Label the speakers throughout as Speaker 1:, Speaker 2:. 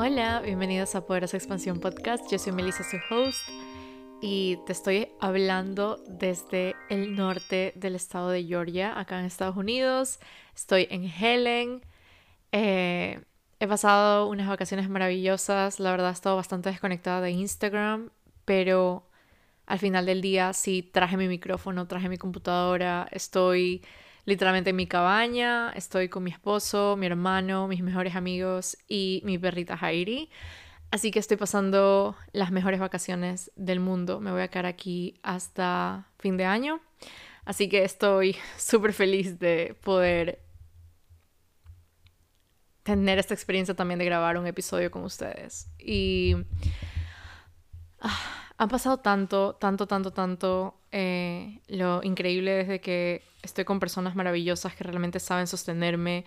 Speaker 1: Hola, bienvenidos a Poderosa Expansión Podcast. Yo soy Melissa, su host, y te estoy hablando desde el norte del estado de Georgia, acá en Estados Unidos. Estoy en Helen. Eh, he pasado unas vacaciones maravillosas. La verdad, he estado bastante desconectada de Instagram, pero al final del día sí traje mi micrófono, traje mi computadora. Estoy literalmente en mi cabaña, estoy con mi esposo, mi hermano, mis mejores amigos y mi perrita Heidi. Así que estoy pasando las mejores vacaciones del mundo. Me voy a quedar aquí hasta fin de año. Así que estoy súper feliz de poder tener esta experiencia también de grabar un episodio con ustedes. Y ah, han pasado tanto, tanto, tanto, tanto. Eh, lo increíble es de que estoy con personas maravillosas que realmente saben sostenerme.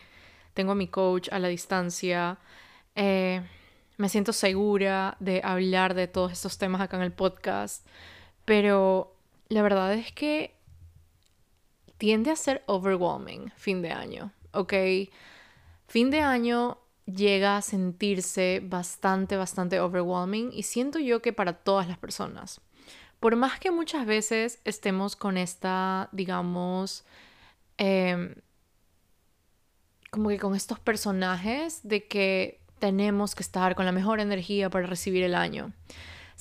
Speaker 1: Tengo a mi coach a la distancia. Eh, me siento segura de hablar de todos estos temas acá en el podcast. Pero la verdad es que tiende a ser overwhelming fin de año, ¿ok? Fin de año llega a sentirse bastante, bastante overwhelming y siento yo que para todas las personas. Por más que muchas veces estemos con esta, digamos, em, como que con estos personajes de que tenemos que estar con la mejor energía para recibir el año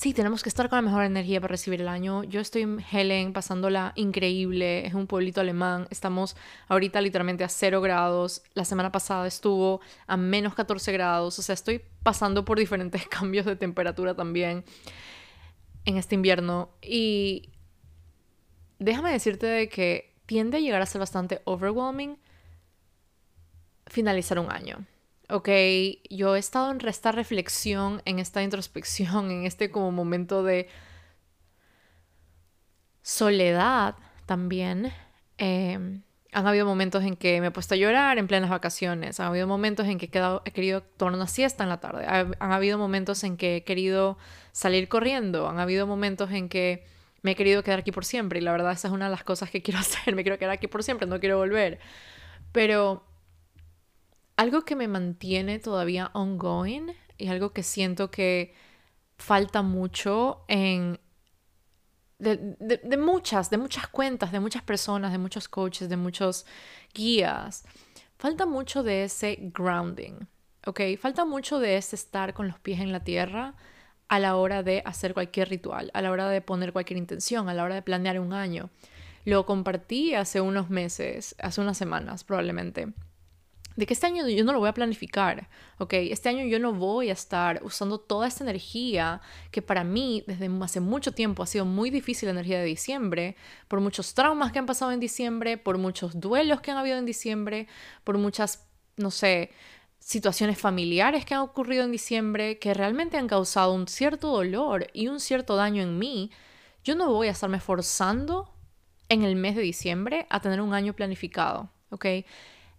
Speaker 1: sí, tenemos que estar con la mejor energía para recibir el año. Yo estoy en Helen pasándola increíble, es un pueblito alemán, estamos ahorita literalmente a cero grados, la semana pasada estuvo a menos 14 grados, o sea, estoy pasando por diferentes cambios de temperatura también en este invierno. Y déjame decirte de que tiende a llegar a ser bastante overwhelming finalizar un año ok, yo he estado en esta reflexión, en esta introspección, en este como momento de soledad también. Em, han habido momentos en que me he puesto a llorar en plenas vacaciones. Han habido momentos en que he, quedado, he querido tomar una siesta en la tarde. Han, habido momentos en que he querido salir corriendo. Han habido momentos en que me he querido quedar aquí por siempre. Y la verdad, esa es una de las cosas que quiero hacer. Me quiero quedar aquí por siempre, no quiero volver. Pero algo que me mantiene todavía ongoing y algo que siento que falta mucho en de, muchas, de muchas cuentas, de muchas personas, de muchos coaches, de muchos guías. Falta mucho de ese grounding, ¿ok? Falta mucho de ese estar con los pies en la tierra a la hora de hacer cualquier ritual, a la hora de poner cualquier intención, a la hora de planear un año. Lo compartí hace unos meses, hace unas semanas probablemente de que este año yo no lo voy a planificar, ¿ok? Este año yo no voy a estar usando toda esta energía que para mí desde hace mucho tiempo ha sido muy difícil la energía de diciembre, por muchos traumas que han pasado en diciembre, por muchos duelos que han habido en diciembre, por muchas, no sé, situaciones familiares que han ocurrido en diciembre que realmente han causado un cierto dolor y un cierto daño en mí. Yo no voy a estarme forzando en el mes de diciembre a tener un año planificado, ¿ok?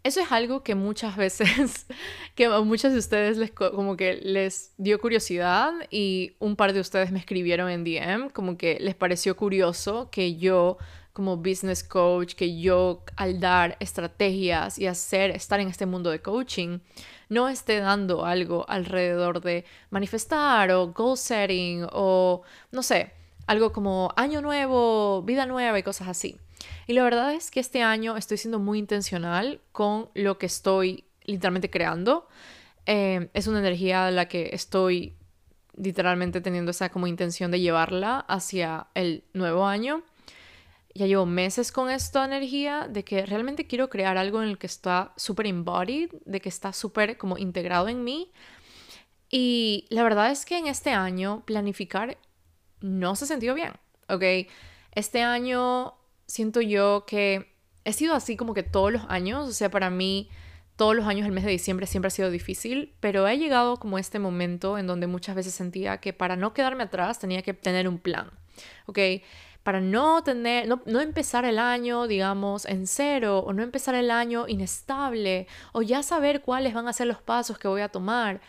Speaker 1: Eso es algo que muchas veces, que a muchos de ustedes les, como que les dio curiosidad y un par de ustedes me escribieron en DM como que les pareció curioso que yo como business coach, que yo al dar estrategias y hacer, estar en este mundo de coaching, no esté dando algo alrededor de manifestar o goal setting o no sé, algo como año nuevo, vida nueva y cosas así. Y la verdad es que este año estoy siendo muy intencional con lo que estoy literalmente creando. Eh, es una energía a la que estoy literalmente teniendo esa como intención de llevarla hacia el nuevo año. Ya llevo meses con esta energía de que realmente quiero crear algo en el que está súper embodied, de que está súper como integrado en mí. Y la verdad es que en este año planificar no se sintió bien, ¿ok? Este año siento yo que he sido así como que todos los años, o sea, para mí todos los años el mes de diciembre siempre ha sido difícil, pero he llegado como este momento en donde muchas veces sentía que para no quedarme atrás tenía que tener un plan, ¿ok? Para no tener, no, no empezar el año, digamos, en cero, o no empezar el año inestable, o ya saber cuáles van a ser los pasos que voy a tomar.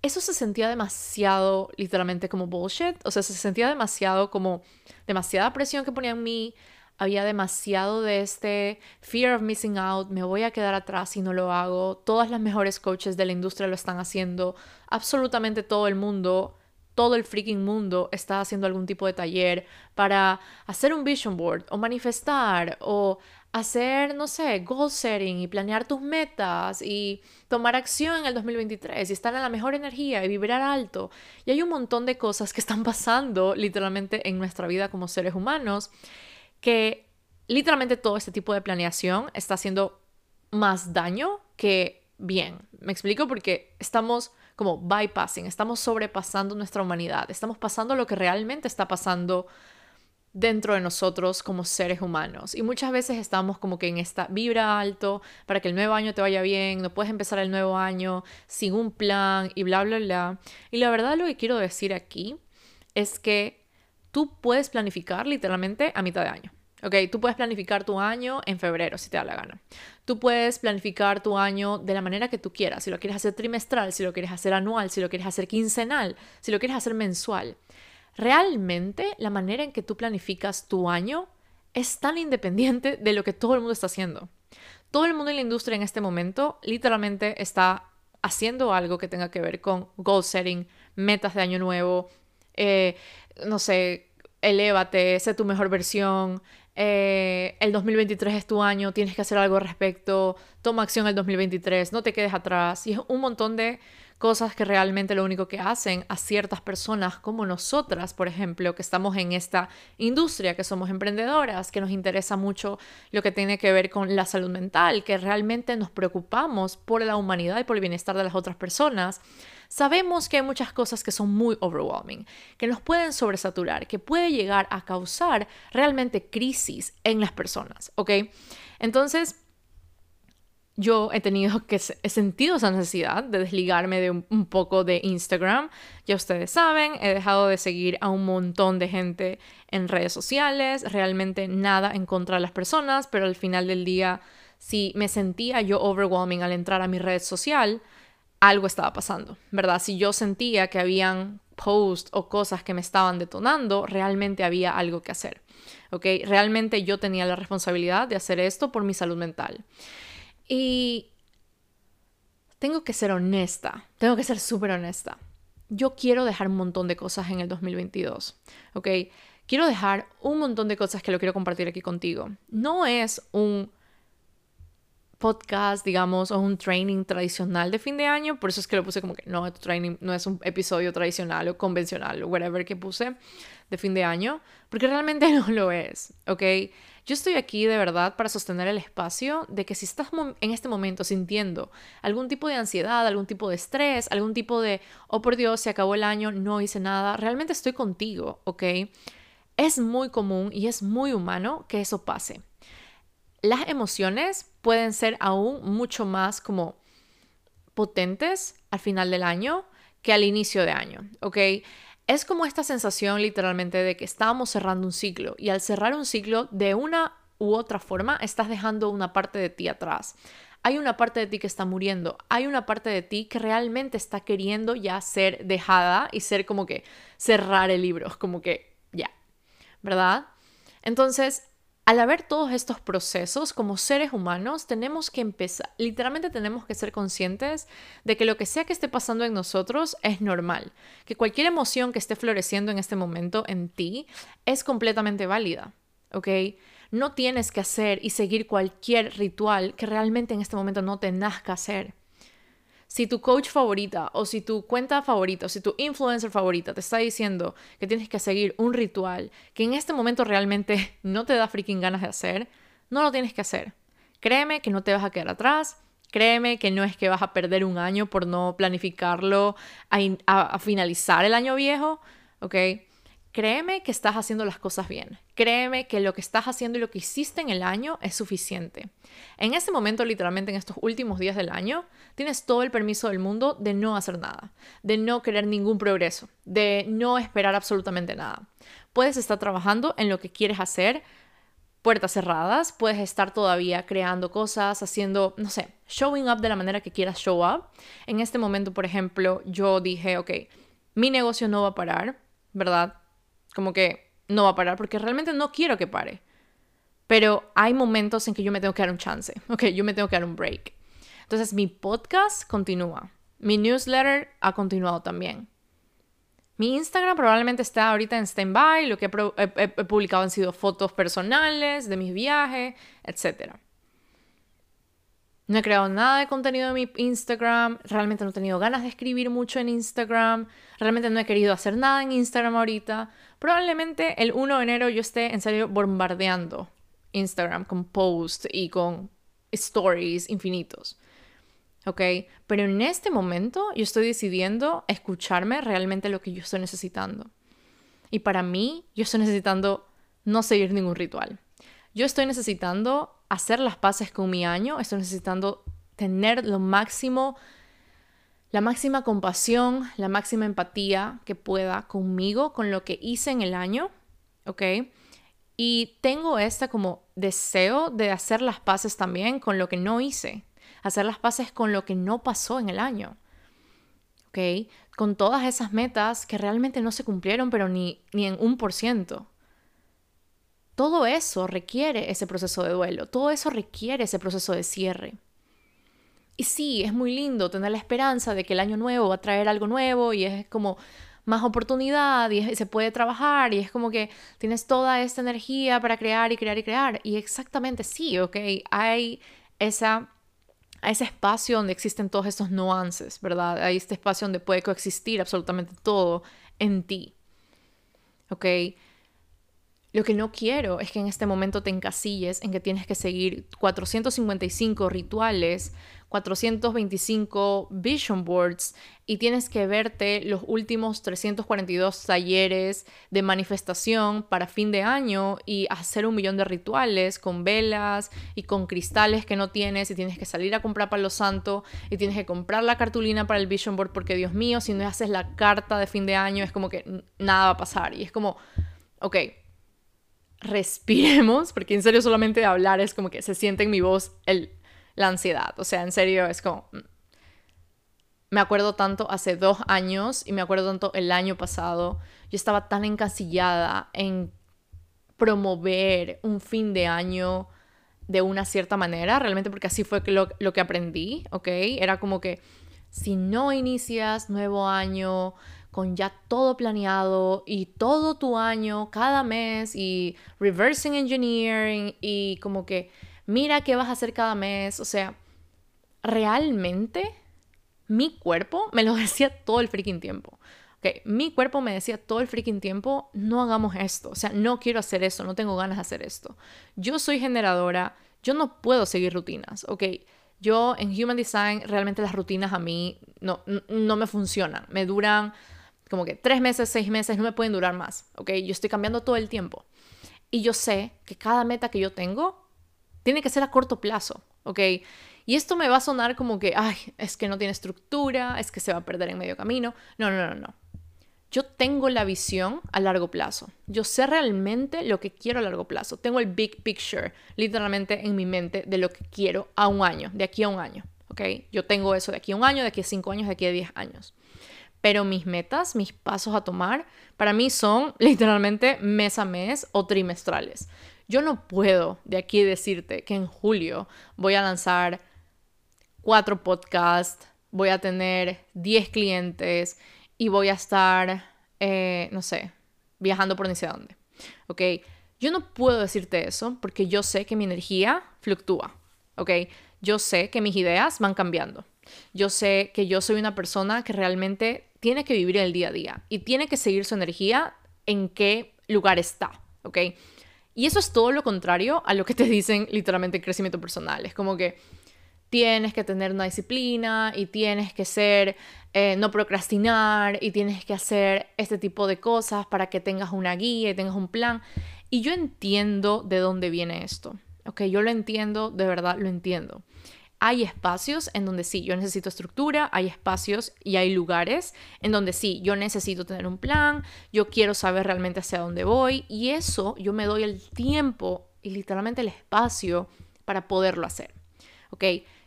Speaker 1: Eso se sentía demasiado, literalmente, como bullshit. O sea, se sentía demasiado como demasiada presión que ponía en mí, había demasiado de este fear of missing out, me voy a quedar atrás si no lo hago. Todas las mejores coaches de la industria lo están haciendo, absolutamente todo el mundo todo el freaking mundo está haciendo algún tipo de taller para hacer un vision board o manifestar o hacer, no sé, goal setting y planear tus metas y tomar acción en el 2023 y estar en la mejor energía y vibrar alto. Y hay un montón de cosas que están pasando literalmente en nuestra vida como seres humanos que literalmente todo este tipo de planeación está haciendo más daño que bien. Me explico porque estamos como bypassing, estamos sobrepasando nuestra humanidad, estamos pasando lo que realmente está pasando dentro de nosotros como seres humanos. Y muchas veces estamos como que en esta vibra alto para que el nuevo año te vaya bien, no puedes empezar el nuevo año sin un plan y bla, bla, bla. Y la verdad lo que quiero decir aquí es que tú puedes planificar literalmente a mitad de año. Ok, tú puedes planificar tu año en febrero si te da la gana. Tú puedes planificar tu año de la manera que tú quieras. Si lo quieres hacer trimestral, si lo quieres hacer anual, si lo quieres hacer quincenal, si lo quieres hacer mensual. Realmente la manera en que tú planificas tu año es tan independiente de lo que todo el mundo está haciendo. Todo el mundo en la industria en este momento literalmente está haciendo algo que tenga que ver con goal setting, metas de año nuevo, eh, no sé, elévate, sé tu mejor versión, eh, el 2023 es tu año, tienes que hacer algo al respecto, toma acción el 2023, no te quedes atrás. Y es un montón de cosas que realmente lo único que hacen a ciertas personas como nosotras, por ejemplo, que estamos en esta industria, que somos emprendedoras, que nos interesa mucho lo que tiene que ver con la salud mental, que realmente nos preocupamos por la humanidad y por el bienestar de las otras personas sabemos que hay muchas cosas que son muy overwhelming, que nos pueden sobresaturar, que puede llegar a causar realmente crisis en las personas, ¿ok? Entonces, yo he tenido que, he sentido esa necesidad de desligarme de un, un, poco de Instagram. Ya ustedes saben, he dejado de seguir a un montón de gente en redes sociales, realmente nada en contra de las personas, pero al final del día, si me sentía yo overwhelming al entrar a mi red social, algo estaba pasando, ¿verdad? Si yo sentía que habían posts o cosas que me estaban detonando, realmente había algo que hacer, ¿ok? Realmente yo tenía la responsabilidad de hacer esto por mi salud mental. Y tengo que ser honesta, tengo que ser súper honesta. Yo quiero dejar un montón de cosas en el 2022, ¿ok? Quiero dejar un montón de cosas que lo quiero compartir aquí contigo. No es un podcast, digamos, o un training tradicional de fin de año, por eso es que lo puse como que no, training no es un episodio tradicional o convencional o whatever que puse de fin de año, porque realmente no lo es, ¿ok? Yo estoy aquí de verdad para sostener el espacio de que si estás en este momento sintiendo algún tipo de ansiedad, algún tipo de estrés, algún tipo de, oh por Dios, se acabó el año, no hice nada, realmente estoy contigo, ¿ok? Es muy común y es muy humano que eso pase las emociones pueden ser aún mucho más como potentes al final del año que al inicio de año, ¿ok? Es como esta sensación literalmente de que estamos cerrando un ciclo y al cerrar un ciclo de una u otra forma estás dejando una parte de ti atrás. Hay una parte de ti que está muriendo, hay una parte de ti que realmente está queriendo ya ser dejada y ser como que cerrar el libro, como que ya, ¿verdad? Entonces, al haber todos estos procesos como seres humanos, tenemos que empezar, literalmente tenemos que ser conscientes de que lo que sea que esté pasando en nosotros es normal, que cualquier emoción que esté floreciendo en este momento en ti es completamente válida, ¿ok? No tienes que hacer y seguir cualquier ritual que realmente en este momento no te nazca hacer si tu coach favorita o si tu cuenta favorita o si tu influencer favorita te está diciendo que tienes que seguir un ritual que en este momento realmente no te da freaking ganas de hacer, no lo tienes que hacer. Créeme que no te vas a quedar atrás. Créeme que no es que vas a perder un año por no planificarlo a, a finalizar el año viejo, ¿ok? Créeme que estás haciendo las cosas bien. Créeme que lo que estás haciendo y lo que hiciste en el año es suficiente. En este momento, literalmente en estos últimos días del año, tienes todo el permiso del mundo de no hacer nada, de no querer ningún progreso, de no esperar absolutamente nada. Puedes estar trabajando en lo que quieres hacer, puertas cerradas, puedes estar todavía creando cosas, haciendo, no sé, showing up de la manera que quieras show up. En este momento, por ejemplo, yo dije, ok, mi negocio no va a parar, ¿verdad? Como que no va a parar porque realmente no quiero que pare. pero hay momentos en que yo me tengo que dar un chance, ok, yo me tengo que dar un break. Entonces mi podcast continúa, mi newsletter ha continuado también. Mi Instagram probablemente está ahorita en stand-by, lo que he, publicado han sido fotos personales de mis viajes, etc. No he creado nada de contenido en mi Instagram, realmente no he tenido ganas de escribir mucho en Instagram, realmente no he querido hacer nada en Instagram ahorita. Probablemente el 1 de enero yo esté en serio bombardeando Instagram con posts y con stories infinitos. ¿Ok? Pero en este momento yo estoy decidiendo escucharme realmente lo que yo estoy necesitando. Y para mí, yo estoy necesitando no seguir ningún ritual. Yo estoy necesitando hacer las paces con mi año, estoy necesitando tener lo máximo, la máxima compasión, la máxima empatía que pueda conmigo, con lo que hice en el año, ¿ok? Y tengo este como deseo de hacer las paces también con lo que no hice, hacer las paces con lo que no pasó en el año. ¿Ok? Con todas esas metas que realmente no se cumplieron, pero ni, ni en un por ciento. Todo eso requiere ese proceso de duelo, todo eso requiere ese proceso de cierre. Y sí, es muy lindo tener la esperanza de que el año nuevo va a traer algo nuevo y es como más oportunidad y, se puede trabajar y es como que tienes toda esta energía para crear y crear y crear. Y exactamente sí, ok, hay esa, ese espacio donde existen todos estos nuances, ¿verdad? Hay este espacio donde puede coexistir absolutamente todo en ti. ¿Ok? Lo que no quiero es que en este momento te encasilles en que tienes que seguir 455 rituales 425 vision boards y tienes que verte los últimos 342 talleres de manifestación para fin de año y hacer un millón de rituales con velas y con cristales que no tienes y tienes que salir a comprar para los santos y tienes que comprar la cartulina para el vision board porque Dios mío, si no haces la carta de fin de año es como que nada va a pasar y es como, ok, respiremos porque en serio solamente de hablar es como que se siente en mi voz el la ansiedad. O sea, en serio, es como... Mm, me acuerdo tanto hace dos años y me acuerdo tanto el año pasado. Yo estaba tan encasillada en promover un fin de año de una cierta manera, realmente porque así fue lo, lo que aprendí, ¿ok? Era como que si no inicias nuevo año con ya todo planeado y todo tu año, cada mes y reversing engineering y como que mira qué vas a hacer cada mes. O sea, realmente mi cuerpo me lo decía todo el freaking tiempo. Okay, mi cuerpo me decía todo el freaking tiempo, no hagamos esto, o sea, no quiero hacer esto, no tengo ganas de hacer esto. Yo soy generadora, yo no puedo seguir rutinas, ok. Yo en Human Design realmente las rutinas a mí no, no me funcionan, me duran como que tres meses, seis meses, no me pueden durar más, ok. Yo estoy cambiando todo el tiempo. Y yo sé que cada meta que yo tengo tiene que ser a corto plazo, ¿ok? Y esto me va a sonar como que, ay, es que no tiene estructura, es que se va a perder en medio camino. No, no, no, no. Yo tengo la visión a largo plazo. Yo sé realmente lo que quiero a largo plazo. Tengo el big picture literalmente en mi mente de lo que quiero a un año, de aquí a un año. ¿Ok? Yo tengo eso de aquí a un año, de aquí a cinco años, de aquí a diez años. Pero mis metas, mis pasos a tomar, para mí son literalmente mes a mes o trimestrales. Yo no puedo de aquí decirte que en julio voy a lanzar cuatro podcasts, voy a tener 10 clientes y voy a estar, eh, no sé, viajando por ni sé dónde. ¿Ok? Yo no puedo decirte eso porque yo sé que mi energía fluctúa. ¿Ok? Yo sé que mis ideas van cambiando. Yo sé que yo soy una persona que realmente tiene que vivir el día a día y tiene que seguir su energía en qué lugar está. ¿Ok? Y eso es todo lo contrario a lo que te dicen literalmente crecimiento personal. Es como que tienes que tener una disciplina y tienes que ser, eh, no procrastinar y tienes que hacer este tipo de cosas para que tengas una guía y tengas un plan. Y yo entiendo de dónde viene esto. Ok, yo lo entiendo, de verdad lo entiendo. Hay espacios en donde sí, yo necesito estructura, hay espacios y hay lugares en donde sí, yo necesito tener un plan, yo quiero saber realmente hacia dónde voy y eso yo me doy el tiempo y literalmente el espacio para poderlo hacer. ¿Ok?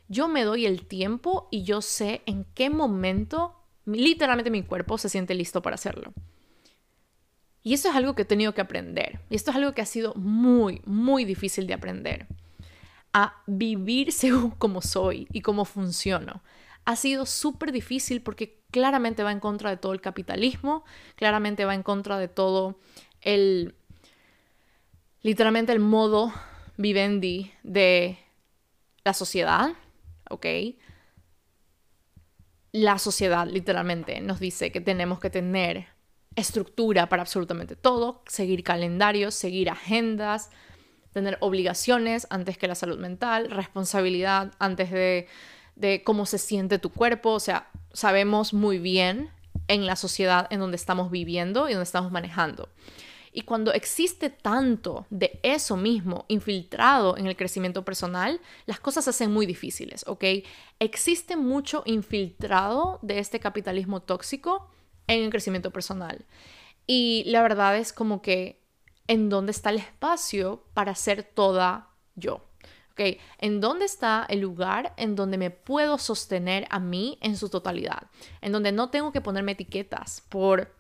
Speaker 1: Yo me doy el tiempo y yo sé en qué momento literalmente mi cuerpo se siente listo para hacerlo. Y eso es algo que he tenido que aprender. Y esto es algo que ha sido muy, muy difícil de aprender. A vivir según cómo soy y cómo funciono. Ha sido súper difícil porque claramente va en contra de todo el capitalismo, claramente va en contra de todo el, literalmente el modo vivendi de la sociedad, ¿ok? La sociedad literalmente nos dice que tenemos que tener estructura para absolutamente todo, seguir calendarios, seguir agendas, tener obligaciones antes que la salud mental, responsabilidad antes de, de cómo se siente tu cuerpo, o sea, sabemos muy bien en la sociedad en donde estamos viviendo y donde estamos manejando. Y cuando existe tanto de eso mismo infiltrado en el crecimiento personal, las cosas se hacen muy difíciles, ¿ok? Existe mucho infiltrado de este capitalismo tóxico en el crecimiento personal. Y la verdad es como que en dónde está el espacio para ser toda yo. ¿ok? ¿En dónde está el lugar en donde me puedo sostener a mí en su totalidad? En donde no tengo que ponerme etiquetas por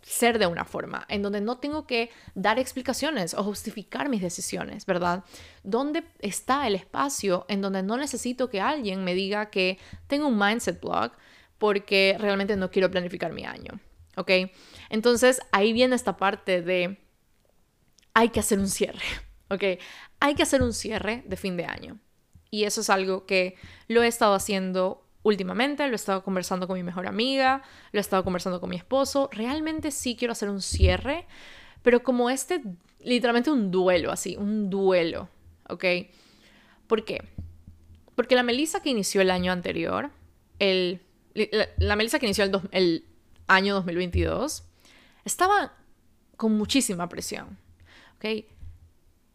Speaker 1: ser de una forma, en donde no tengo que dar explicaciones o justificar mis decisiones, ¿verdad? ¿Dónde está el espacio en donde no necesito que alguien me diga que tengo un mindset blog porque realmente no quiero planificar mi año, ¿ok? Entonces ahí viene esta parte de hay que hacer un cierre, ¿ok? Hay que hacer un cierre de fin de año. Y eso es algo que lo he estado haciendo últimamente, lo he estado conversando con mi mejor amiga, lo he estado conversando con mi esposo. Realmente sí quiero hacer un cierre, pero como este, literalmente un duelo, así, un duelo, ¿ok? ¿Por qué? Porque la Melissa que inició el año anterior, el, la, la Melissa que inició el, el año 2022, estaba con muchísima presión, ¿ok?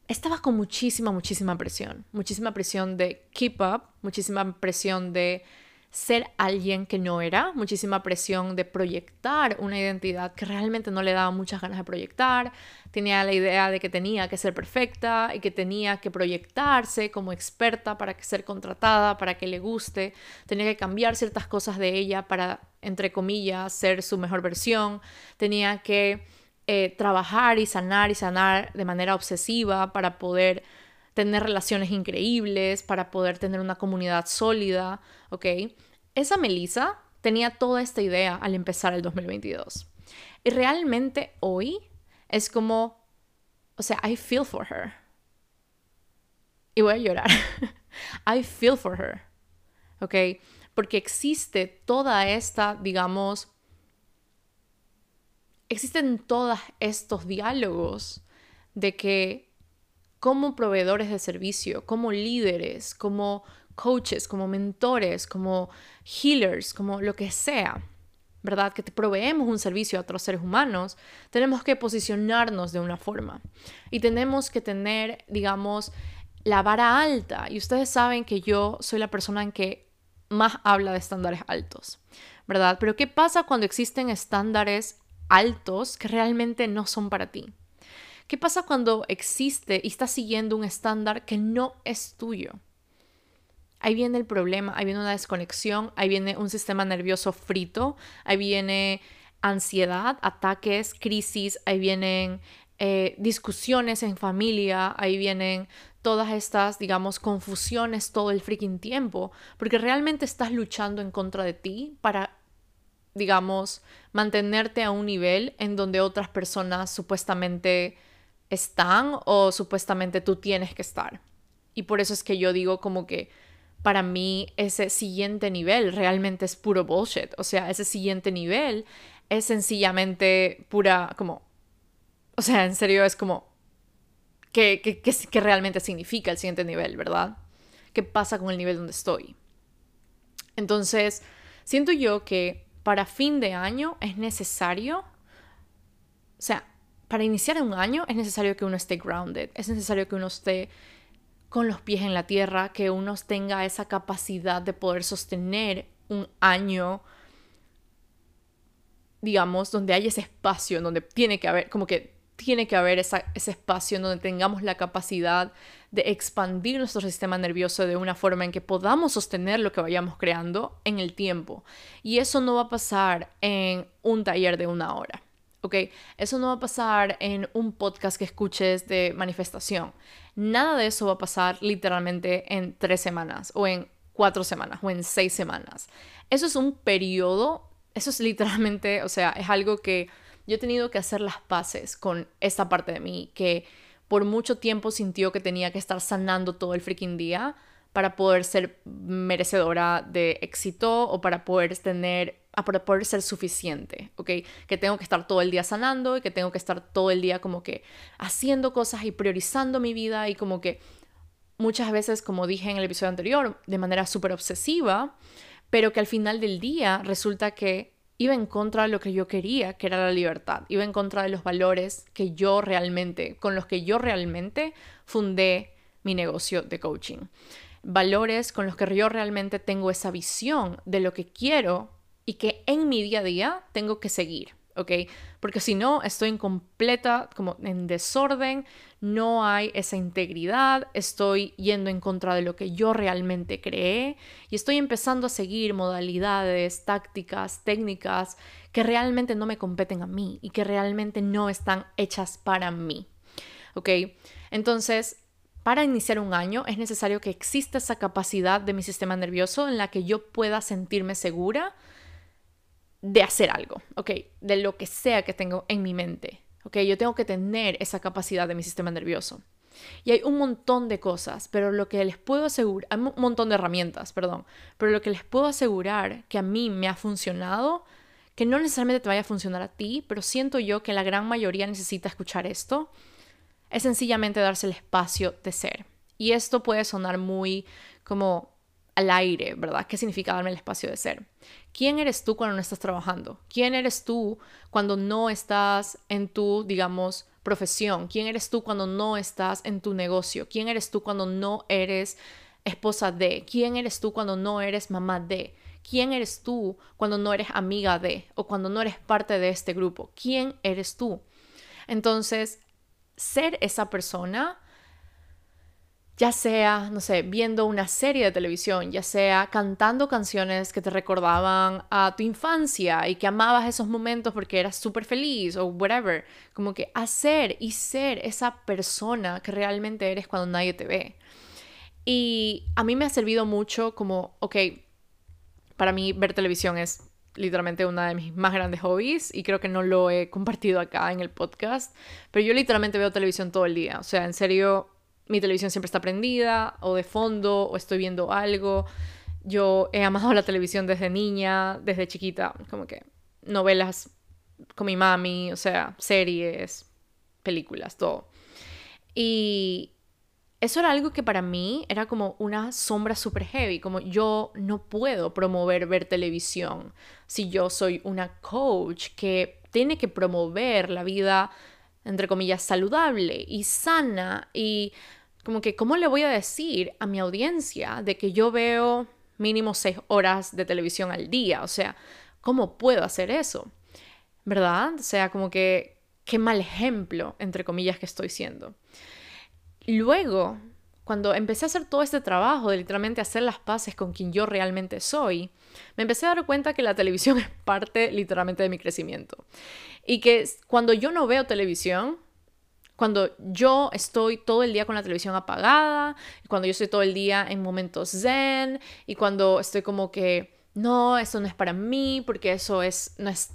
Speaker 1: Estaba con muchísima, muchísima presión, muchísima presión de keep up, muchísima presión de ser alguien que no era, muchísima presión de proyectar una identidad que realmente no le daba muchas ganas de proyectar, tenía la idea de que tenía que ser perfecta y que tenía que proyectarse como experta para que ser contratada, para que le guste, tenía que cambiar ciertas cosas de ella para, entre comillas, ser su mejor versión, tenía que eh, trabajar y sanar y sanar de manera obsesiva para poder tener relaciones increíbles, para poder tener una comunidad sólida, ¿ok? Esa Melissa tenía toda esta idea al empezar el 2022. Y realmente hoy es como, o sea, I feel for her. Y voy a llorar. I feel for her. ¿Ok? Porque existe toda esta, digamos, existen todos estos diálogos de que como proveedores de servicio, como líderes, como coaches, como mentores, como healers, como lo que sea, ¿verdad? Que te proveemos un servicio a otros seres humanos, tenemos que posicionarnos de una forma y tenemos que tener, digamos, la vara alta. Y ustedes saben que yo soy la persona en que más habla de estándares altos, ¿verdad? Pero ¿qué pasa cuando existen estándares altos que realmente no son para ti? ¿Qué pasa cuando existe y estás siguiendo un estándar que no es tuyo? Ahí viene el problema, ahí viene una desconexión, ahí viene un sistema nervioso frito, ahí viene ansiedad, ataques, crisis, ahí vienen eh, discusiones en familia, ahí vienen todas estas, digamos, confusiones todo el freaking tiempo, porque realmente estás luchando en contra de ti para, digamos, mantenerte a un nivel en donde otras personas supuestamente están o supuestamente tú tienes que estar. Y por eso es que yo digo como que para mí ese siguiente nivel realmente es puro bullshit. O sea, ese siguiente nivel es sencillamente pura como... O sea, en serio es como... ¿Qué, qué, qué realmente significa el siguiente nivel, verdad? ¿Qué pasa con el nivel donde estoy? Entonces, siento yo que para fin de año es necesario, o sea, para iniciar un año es necesario que uno esté grounded, es necesario que uno esté con los pies en la tierra, que uno tenga esa capacidad de poder sostener un año, digamos, donde hay ese espacio, donde tiene que haber, como que tiene que haber ese espacio en donde tengamos la capacidad de expandir nuestro sistema nervioso de una forma en que podamos sostener lo que vayamos creando en el tiempo. Y eso no va a pasar en un taller de una hora. ¿ok? Eso no va a pasar en un podcast que escuches de manifestación. Nada de eso va a pasar literalmente en tres semanas o en cuatro semanas o en seis semanas. Eso es un periodo, eso es literalmente, o sea, es algo que yo he tenido que hacer las paces con esta parte de mí que por mucho tiempo sintió que tenía que estar sanando todo el freaking día para poder ser merecedora de éxito o para poder tener para poder ser suficiente, ¿ok? Que tengo que estar todo el día sanando y que tengo que estar todo el día como que haciendo cosas y priorizando mi vida y como que muchas veces, como dije en el episodio anterior, de manera súper obsesiva, pero que al final del día resulta que iba en contra de lo que yo quería, que era la libertad, iba en contra de los valores que yo realmente, con los que yo realmente fundé mi negocio de coaching. Valores con los que yo realmente tengo esa visión de lo que quiero y que en mi día a día tengo que seguir. ¿Ok? Porque si no, estoy en completa, como en desorden, no hay esa integridad, estoy yendo en contra de lo que yo realmente creé y estoy empezando a seguir modalidades, tácticas, técnicas que realmente no me competen a mí y que realmente no están hechas para mí, ¿ok? Entonces, para iniciar un año es necesario que exista esa capacidad de mi sistema nervioso en la que yo pueda sentirme segura de hacer algo, ¿ok? De lo que sea que tengo en mi mente, ¿ok? Yo tengo que tener esa capacidad de mi sistema nervioso. Y hay un montón de cosas, pero lo que les puedo asegurar, hay un montón de herramientas, perdón, pero lo que les puedo asegurar que a mí me ha funcionado, que no necesariamente te vaya a funcionar a ti, pero siento yo que la gran mayoría necesita escuchar esto, es sencillamente darse el espacio de ser. Y esto puede sonar muy como al aire, ¿verdad? ¿Qué significa darme el espacio de ser? ¿Quién eres tú cuando no estás trabajando? ¿Quién eres tú cuando no estás en tu, digamos, profesión? ¿Quién eres tú cuando no estás en tu negocio? ¿Quién eres tú cuando no eres esposa de? ¿Quién eres tú cuando no eres mamá de? ¿Quién eres tú cuando no eres amiga de o cuando no eres parte de este grupo? ¿Quién eres tú? Entonces, ser esa persona ya sea, no sé, viendo una serie de televisión, ya sea cantando canciones que te recordaban a tu infancia y que amabas esos momentos porque eras súper feliz o whatever, como que hacer y ser esa persona que realmente eres cuando nadie te ve. Y a mí me ha servido mucho como, ok, para mí ver televisión es literalmente una de mis más grandes hobbies y creo que no lo he compartido acá en el podcast, pero yo literalmente veo televisión todo el día, o sea, en serio mi televisión siempre está prendida o de fondo o estoy viendo algo. Yo he amado la televisión desde niña, desde chiquita, como que novelas con mi mami, o sea, series, películas, todo. Y eso era algo que para mí era como una sombra super heavy, como yo no puedo promover ver televisión si yo soy una coach que tiene que promover la vida entre comillas, saludable y sana y como que, ¿cómo le voy a decir a mi audiencia de que yo veo mínimo seis horas de televisión al día? O sea, ¿cómo puedo hacer eso? ¿Verdad? O sea, como que, qué mal ejemplo, entre comillas, que estoy siendo. Luego, cuando empecé a hacer todo este trabajo de literalmente hacer las paces con quien yo realmente soy, me empecé a dar cuenta que la televisión es parte literalmente de mi crecimiento. Y que cuando yo no veo televisión, cuando yo estoy todo el día con la televisión apagada, cuando yo estoy todo el día en momentos zen, y cuando estoy como que, no, eso no es para mí, porque eso, es, no, es,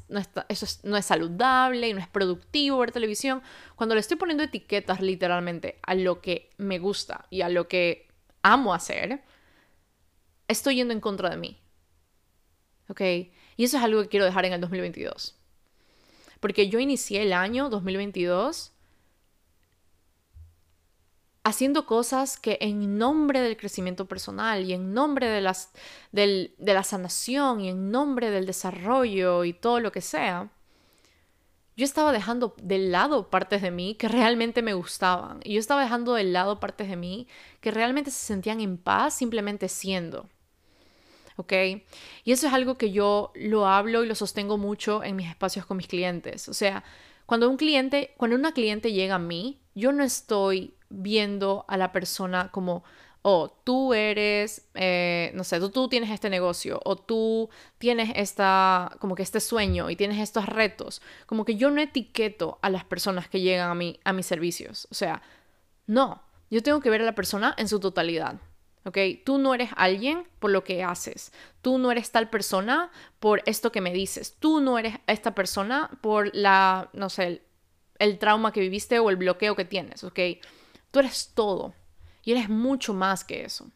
Speaker 1: eso no es saludable y no es productivo ver televisión. Cuando le estoy poniendo etiquetas literalmente a lo que me gusta y a lo que amo hacer, estoy yendo en contra de mí. ¿Ok? Y eso es algo que quiero dejar en el 2022. Porque yo inicié el año 2022 haciendo cosas que en nombre del crecimiento personal y en nombre de, las, de la sanación y en nombre del desarrollo y todo lo que sea, yo estaba dejando de lado partes de mí que realmente me gustaban. Y yo estaba dejando de lado partes de mí que realmente se sentían en paz simplemente siendo. ¿Ok? Y eso es algo que yo lo hablo y lo sostengo mucho en mis espacios con mis clientes. O sea, cuando un cliente, cuando una cliente llega a mí, yo no estoy viendo a la persona como, o tú eres, eh, no sé, tú, tú tienes este negocio o tú tienes esta, como que este sueño y tienes estos retos. Como que yo no etiqueto a las personas que llegan a, mí, a mis servicios. O sea, no, yo tengo que ver a la persona en su totalidad. ¿Ok? Tú no eres alguien por lo que haces. Tú no eres tal persona por esto que me dices. Tú no eres esta persona por la, no sé, el, trauma que viviste o el bloqueo que tienes, ¿ok? Tú eres todo. Y eres mucho más que eso.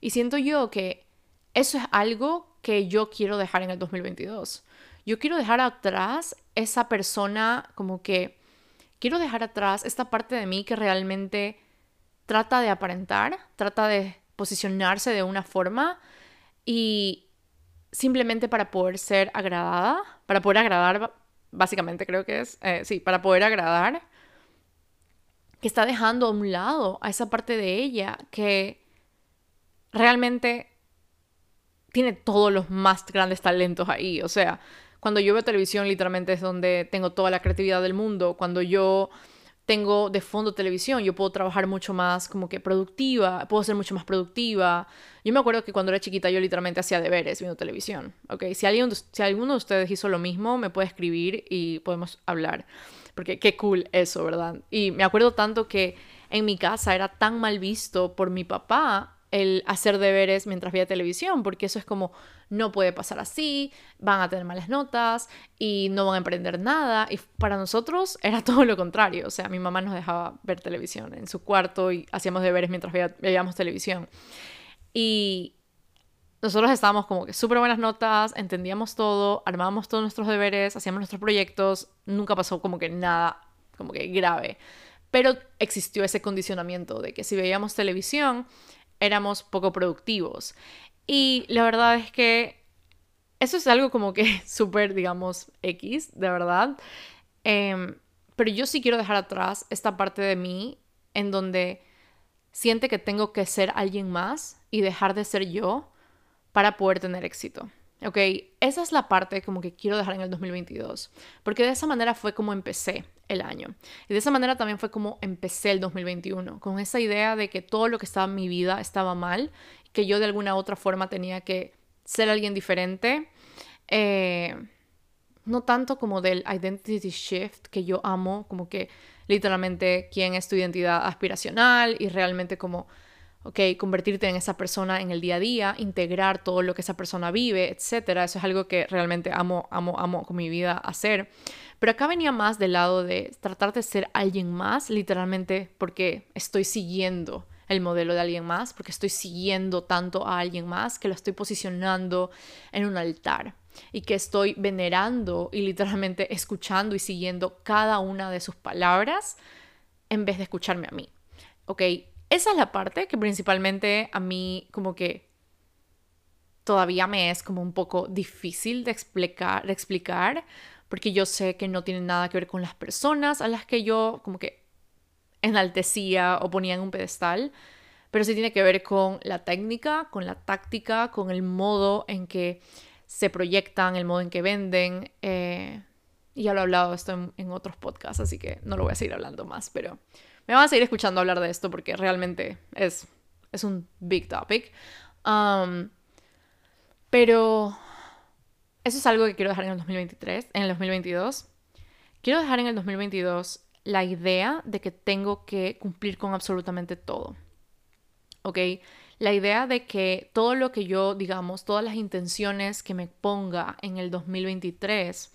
Speaker 1: Y siento yo que eso es algo que yo quiero dejar en el 2022. Yo quiero dejar atrás esa persona como que quiero dejar atrás esta parte de mí que realmente trata de aparentar, trata de posicionarse de una forma y simplemente para poder ser agradada, para poder agradar, básicamente creo que es, eh, sí, para poder agradar, que está dejando a un lado a esa parte de ella que realmente tiene todos los más grandes talentos ahí. O sea, cuando yo veo televisión literalmente es donde tengo toda la creatividad del mundo. Cuando yo tengo de fondo televisión, yo puedo trabajar mucho más como que productiva, puedo ser mucho más productiva. Yo me acuerdo que cuando era chiquita yo literalmente hacía deberes viendo televisión, ¿ok? Si, alguien, si alguno de ustedes hizo lo mismo, me puede escribir y podemos hablar porque qué cool eso, ¿verdad? Y me acuerdo tanto que en mi casa era tan mal visto por mi papá el hacer deberes mientras veía televisión, porque eso es como, no puede pasar así, van a tener malas notas y no van a emprender nada. Y para nosotros era todo lo contrario, o sea, mi mamá nos dejaba ver televisión en su cuarto y hacíamos deberes mientras veíamos televisión. Y nosotros estábamos como que súper buenas notas, entendíamos todo, armábamos todos nuestros deberes, hacíamos nuestros proyectos, nunca pasó como que nada como que grave. Pero existió ese condicionamiento de que si veíamos televisión éramos poco productivos. Y la verdad es que eso es algo como que súper, digamos, X, de verdad. Em, pero yo sí quiero dejar atrás esta parte de mí en donde siente que tengo que ser alguien más y dejar de ser yo para poder tener éxito. ¿Ok? Esa es la parte como que quiero dejar en el 2022, porque de esa manera fue como empecé el año. Y de esa manera también fue como empecé el 2021, con esa idea de que todo lo que estaba en mi vida estaba mal, que yo de alguna otra forma tenía que ser alguien diferente. Eh, no tanto como del identity shift que yo amo, como que literalmente quién es tu identidad aspiracional y realmente como ¿ok? Convertirte en esa persona en el día a día, integrar todo lo que esa persona vive, etcétera. Eso es algo que realmente amo, amo, amo con mi vida hacer. Pero acá venía más del lado de tratar de ser alguien más, literalmente porque estoy siguiendo el modelo de alguien más, porque estoy siguiendo tanto a alguien más que lo estoy posicionando en un altar y que estoy venerando y literalmente escuchando y siguiendo cada una de sus palabras en vez de escucharme a mí. ¿Ok? Esa es la parte que principalmente a mí como que todavía me es como un poco difícil de explicar, de explicar, porque yo sé que no tiene nada que ver con las personas a las que yo como que enaltecía o ponía en un pedestal, pero sí tiene que ver con la técnica, con la táctica, con el modo en que se proyectan, el modo en que venden. Eh, ya lo he hablado esto en otros podcasts, así que no lo voy a seguir hablando más, pero me van a seguir escuchando hablar de esto porque realmente es, es un big topic. Um, pero eso es algo que quiero dejar en el 2023, en el 2022. Quiero dejar en el 2022 la idea de que tengo que cumplir con absolutamente todo. ¿Ok? La idea de que todo lo que yo, digamos, todas las intenciones que me ponga en el 2023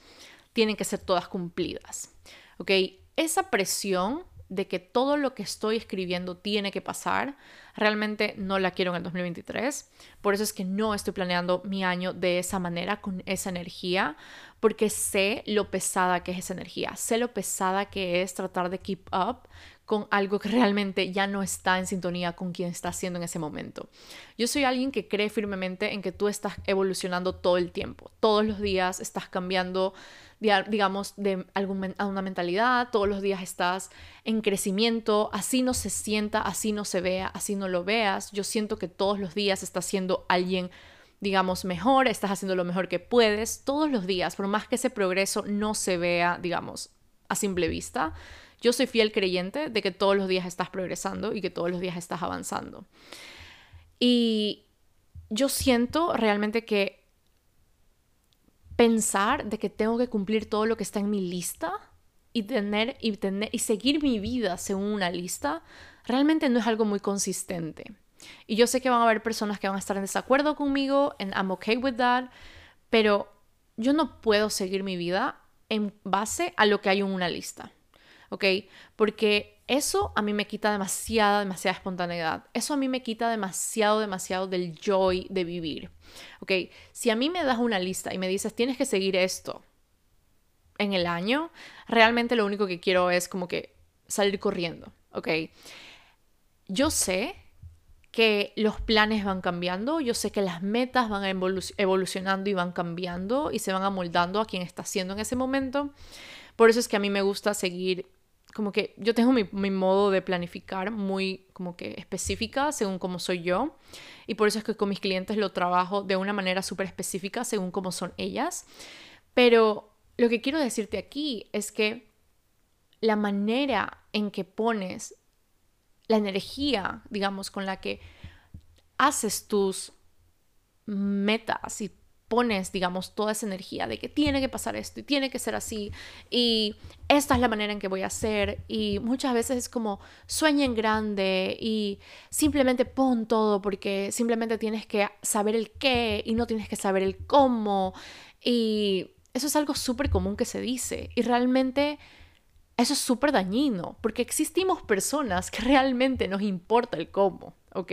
Speaker 1: tienen que ser todas cumplidas. ¿Ok? Esa presión de que todo lo que estoy escribiendo tiene que pasar, realmente no la quiero en el 2023. Por eso es que no estoy planeando mi año de esa manera, con esa energía, porque sé lo pesada que es esa energía, sé lo pesada que es tratar de keep up con algo que realmente ya no está en sintonía con quien está haciendo en ese momento. Yo soy alguien que cree firmemente en que tú estás evolucionando todo el tiempo, todos los días estás cambiando digamos, de a una mentalidad, todos los días estás en crecimiento, así no se sienta, así no se vea, así no lo veas. Yo siento que todos los días estás siendo alguien, digamos, mejor, estás haciendo lo mejor que puedes, todos los días, por más que ese progreso no se vea, digamos, a simple vista. yo soy fiel creyente de que todos los días estás progresando y que todos los días estás avanzando. Y yo siento realmente que pensar de que tengo que cumplir todo lo que está en mi lista y tener y tener y seguir mi vida según una lista realmente no es algo muy consistente. Y yo sé que van a haber personas que van a estar en desacuerdo conmigo, en I'm okay with that, pero yo no puedo seguir mi vida en base a lo que hay en una lista. ¿Ok? Porque eso a mí me quita demasiada, demasiada espontaneidad. Eso a mí me quita demasiado, demasiado del joy de vivir. ¿Ok? Si a mí me das una lista y me dices, tienes que seguir esto en el año, realmente lo único que quiero es como que salir corriendo. ¿Ok? Yo sé que los planes van cambiando, yo sé que las metas van evolucionando y van cambiando y se van amoldando a quien está haciendo en ese momento. Por eso es que a mí me gusta seguir, como que yo tengo mi, modo de planificar muy como que específica según cómo soy yo. Y por eso es que con mis clientes lo trabajo de una manera súper específica según cómo son ellas. Pero lo que quiero decirte aquí es que la manera en que pones la energía, digamos, con la que haces tus metas y pones, digamos, toda esa energía de que tiene que pasar esto y tiene que ser así y esta es la manera en que voy a hacer y muchas veces es como sueña en grande y simplemente pon todo porque simplemente tienes que saber el qué y no tienes que saber el cómo y eso es algo súper común que se dice y realmente eso es súper dañino, porque existimos personas que realmente nos importa el cómo, ¿ok?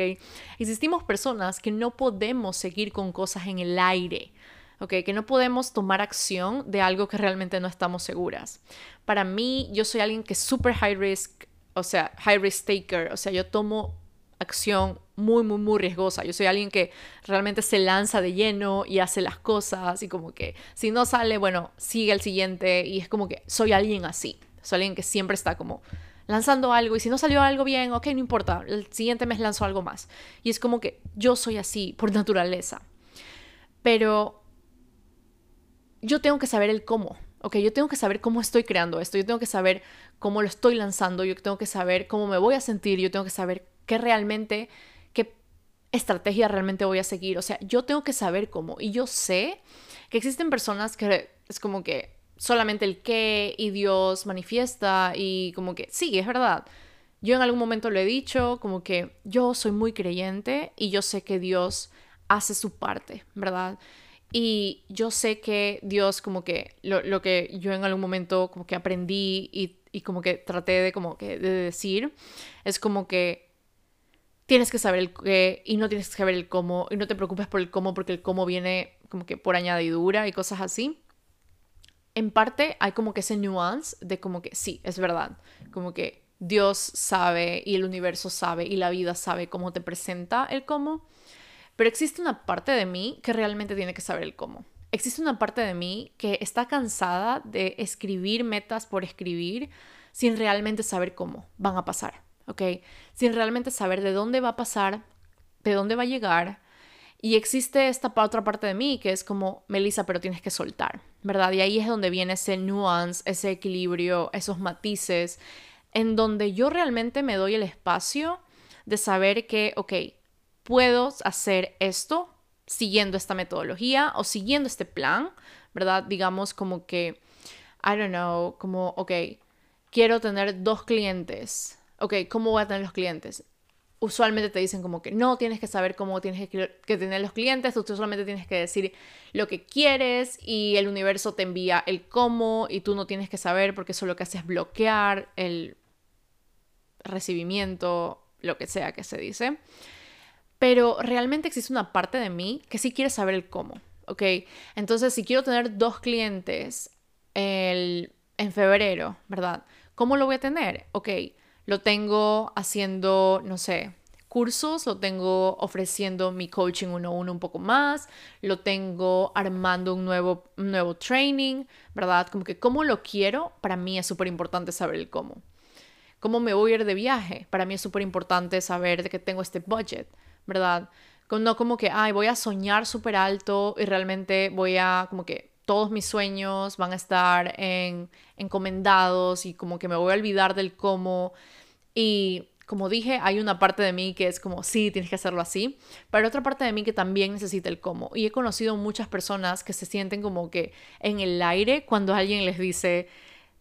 Speaker 1: Existimos personas que no podemos seguir con cosas en el aire, ¿ok? Que no podemos tomar acción de algo que realmente no estamos seguras. Para mí, yo soy alguien que es súper high risk, o sea, high risk taker, o sea, yo tomo acción muy, muy, muy riesgosa. Yo soy alguien que realmente se lanza de lleno y hace las cosas y como que si no sale, bueno, sigue el siguiente y es como que soy alguien así. Soy alguien que siempre está como lanzando algo y si no salió algo bien, ok, no importa, el siguiente mes lanzo algo más. Y es como que yo soy así por naturaleza. Pero yo tengo que saber el cómo, ok, yo tengo que saber cómo estoy creando esto, yo tengo que saber cómo lo estoy lanzando, yo tengo que saber cómo me voy a sentir, yo tengo que saber qué realmente, qué estrategia realmente voy a seguir. O sea, yo tengo que saber cómo. Y yo sé que existen personas que es como que solamente el qué y Dios manifiesta y como que sí, es verdad. Yo en algún momento lo he dicho, como que yo soy muy creyente y yo sé que Dios hace su parte, ¿verdad? Y yo sé que Dios como que lo, que yo en algún momento como que aprendí y, y, como que traté de como que de decir es como que tienes que saber el qué y no tienes que saber el cómo y no te preocupes por el cómo porque el cómo viene como que por añadidura y cosas así en parte hay como que ese nuance de como que sí, es verdad, como que Dios sabe y el universo sabe y la vida sabe cómo te presenta el cómo, pero existe una parte de mí que realmente tiene que saber el cómo. Existe una parte de mí que está cansada de escribir metas por escribir sin realmente saber cómo van a pasar, ¿ok? Sin realmente saber de dónde va a pasar, de dónde va a llegar, y existe esta otra parte de mí que es como, Melissa, pero tienes que soltar, ¿verdad? Y ahí es donde viene ese nuance, ese equilibrio, esos matices, en donde yo realmente me doy el espacio de saber que, ok, puedo hacer esto siguiendo esta metodología o siguiendo este plan, ¿verdad? Digamos como que, I don't know, como, ok, quiero tener dos clientes. Ok, ¿cómo voy a tener los clientes? Usualmente te dicen como que no tienes que saber cómo tienes que, tener los clientes, tú solamente tienes que decir lo que quieres y el universo te envía el cómo y tú no tienes que saber porque eso lo que hace es bloquear el recibimiento, lo que sea que se dice. Pero realmente existe una parte de mí que sí quiere saber el cómo, ¿ok? Entonces, si quiero tener dos clientes el, en febrero, ¿verdad? ¿Cómo lo voy a tener? Ok, lo tengo haciendo, no sé, cursos, lo tengo ofreciendo mi coaching uno a uno un poco más, lo tengo armando un nuevo, nuevo training, ¿verdad? Como que cómo lo quiero, para mí es súper importante saber el cómo. ¿Cómo me voy a ir de viaje? Para mí es súper importante saber de que tengo este budget, ¿verdad? No como que, ay, voy a soñar súper alto y realmente voy a como que todos mis sueños van a estar en, encomendados y como que me voy a olvidar del cómo. Y como dije, hay una parte de mí que es como, sí, tienes que hacerlo así, pero otra parte de mí que también necesita el cómo. Y he conocido muchas personas que se sienten como que en el aire cuando alguien les dice,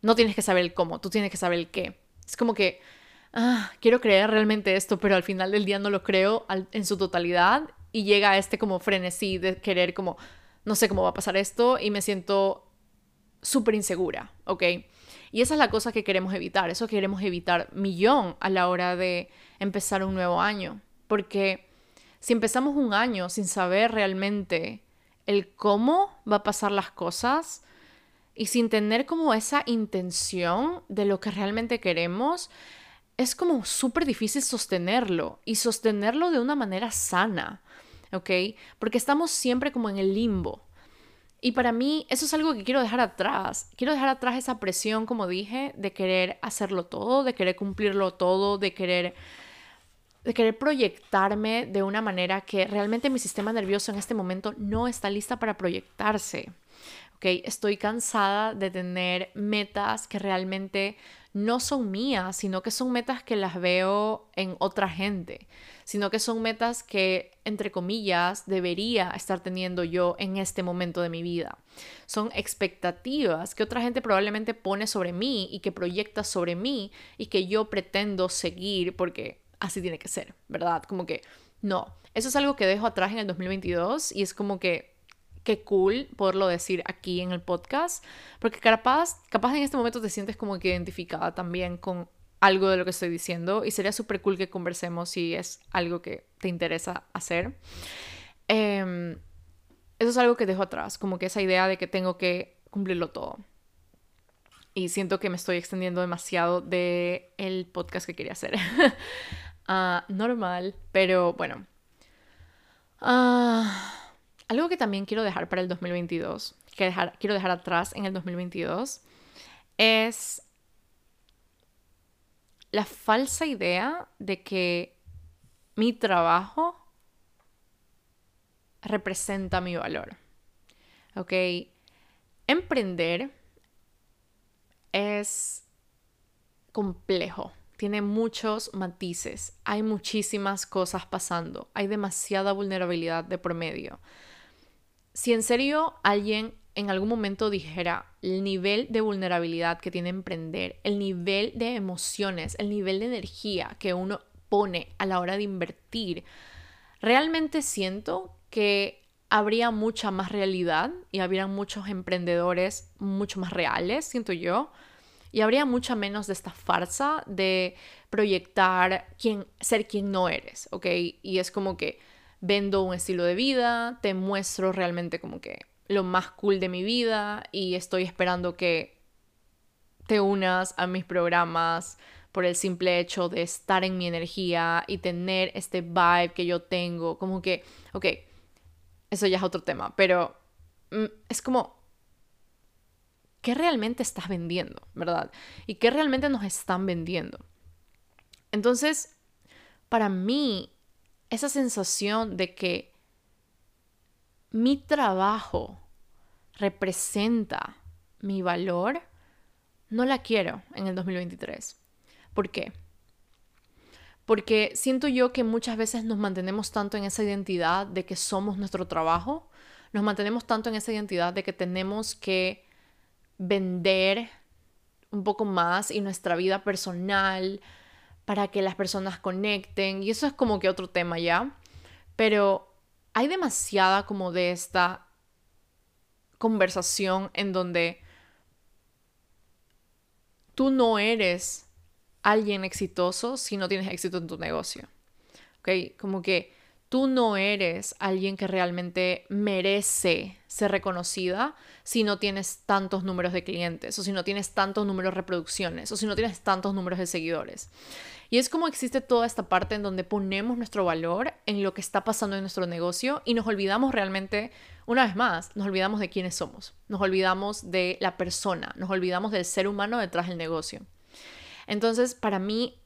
Speaker 1: no tienes que saber el cómo, tú tienes que saber el qué. Es como que, ah, quiero creer realmente esto, pero al final del día no lo creo en su totalidad y llega este como frenesí de querer como, no sé cómo va a pasar esto y me siento súper insegura, ¿ok? Y esa es la cosa que queremos evitar, eso queremos evitar millón a la hora de empezar un nuevo año, porque si empezamos un año sin saber realmente el cómo va a pasar las cosas y sin tener como esa intención de lo que realmente queremos, es como súper difícil sostenerlo y sostenerlo de una manera sana, ¿ok? Porque estamos siempre como en el limbo. Y para mí eso es algo que quiero dejar atrás. Quiero dejar atrás esa presión, como dije, de querer hacerlo todo, de querer cumplirlo todo, de querer de querer proyectarme de una manera que realmente mi sistema nervioso en este momento no está lista para proyectarse. ¿ok? Estoy cansada de tener metas que realmente no son mías, sino que son metas que las veo en otra gente, sino que son metas que, entre comillas, debería estar teniendo yo en este momento de mi vida. Son expectativas que otra gente probablemente pone sobre mí y que proyecta sobre mí y que yo pretendo seguir porque así tiene que ser, ¿verdad? Como que no, eso es algo que dejo atrás en el 2022 y es como que qué cool poderlo decir aquí en el podcast, porque capaz, capaz en este momento te sientes como que identificada también con algo de lo que estoy diciendo y sería súper cool que conversemos si es algo que te interesa hacer. Em, eso es algo que dejo atrás, como que esa idea de que tengo que cumplirlo todo. Y siento que me estoy extendiendo demasiado de el podcast que quería hacer. Ah, normal, pero bueno. Ah algo que también quiero dejar para el 2022, que dejar, quiero dejar atrás en el 2022, es la falsa idea de que mi trabajo representa mi valor. ¿Ok? Emprender es complejo, tiene muchos matices, hay muchísimas cosas pasando, hay demasiada vulnerabilidad de promedio si en serio alguien en algún momento dijera el nivel de vulnerabilidad que tiene emprender, el nivel de emociones, el nivel de energía que uno pone a la hora de invertir, realmente siento que habría mucha más realidad y habría muchos emprendedores mucho más reales, siento yo, y habría mucha menos de esta farsa de proyectar quién, ser quien no eres, ¿ok? Y es como que vendo un estilo de vida, te muestro realmente como que lo más cool de mi vida y estoy esperando que te unas a mis programas por el simple hecho de estar en mi energía y tener este vibe que yo tengo, como que, ok, eso ya es otro tema, pero mm, es como, ¿qué realmente estás vendiendo, verdad? ¿Y qué realmente nos están vendiendo? Entonces, para mí, esa sensación de que mi trabajo representa mi valor, no la quiero en el 2023. ¿Por qué? Porque siento yo que muchas veces nos mantenemos tanto en esa identidad de que somos nuestro trabajo, nos mantenemos tanto en esa identidad de que tenemos que vender un poco más y nuestra vida personal, para que las personas conecten y eso es como que otro tema ya, pero hay demasiada como de esta conversación en donde tú no eres alguien exitoso si no tienes éxito en tu negocio. ¿Ok? Como que tú no eres alguien que realmente merece ser reconocida si no tienes tantos números de clientes o si no tienes tantos números de reproducciones o si no tienes tantos números de seguidores. Y es como existe toda esta parte en donde ponemos nuestro valor en lo que está pasando en nuestro negocio y nos olvidamos realmente, una vez más, nos olvidamos de quiénes somos, nos olvidamos de la persona, nos olvidamos del ser humano detrás del negocio. Entonces, para mí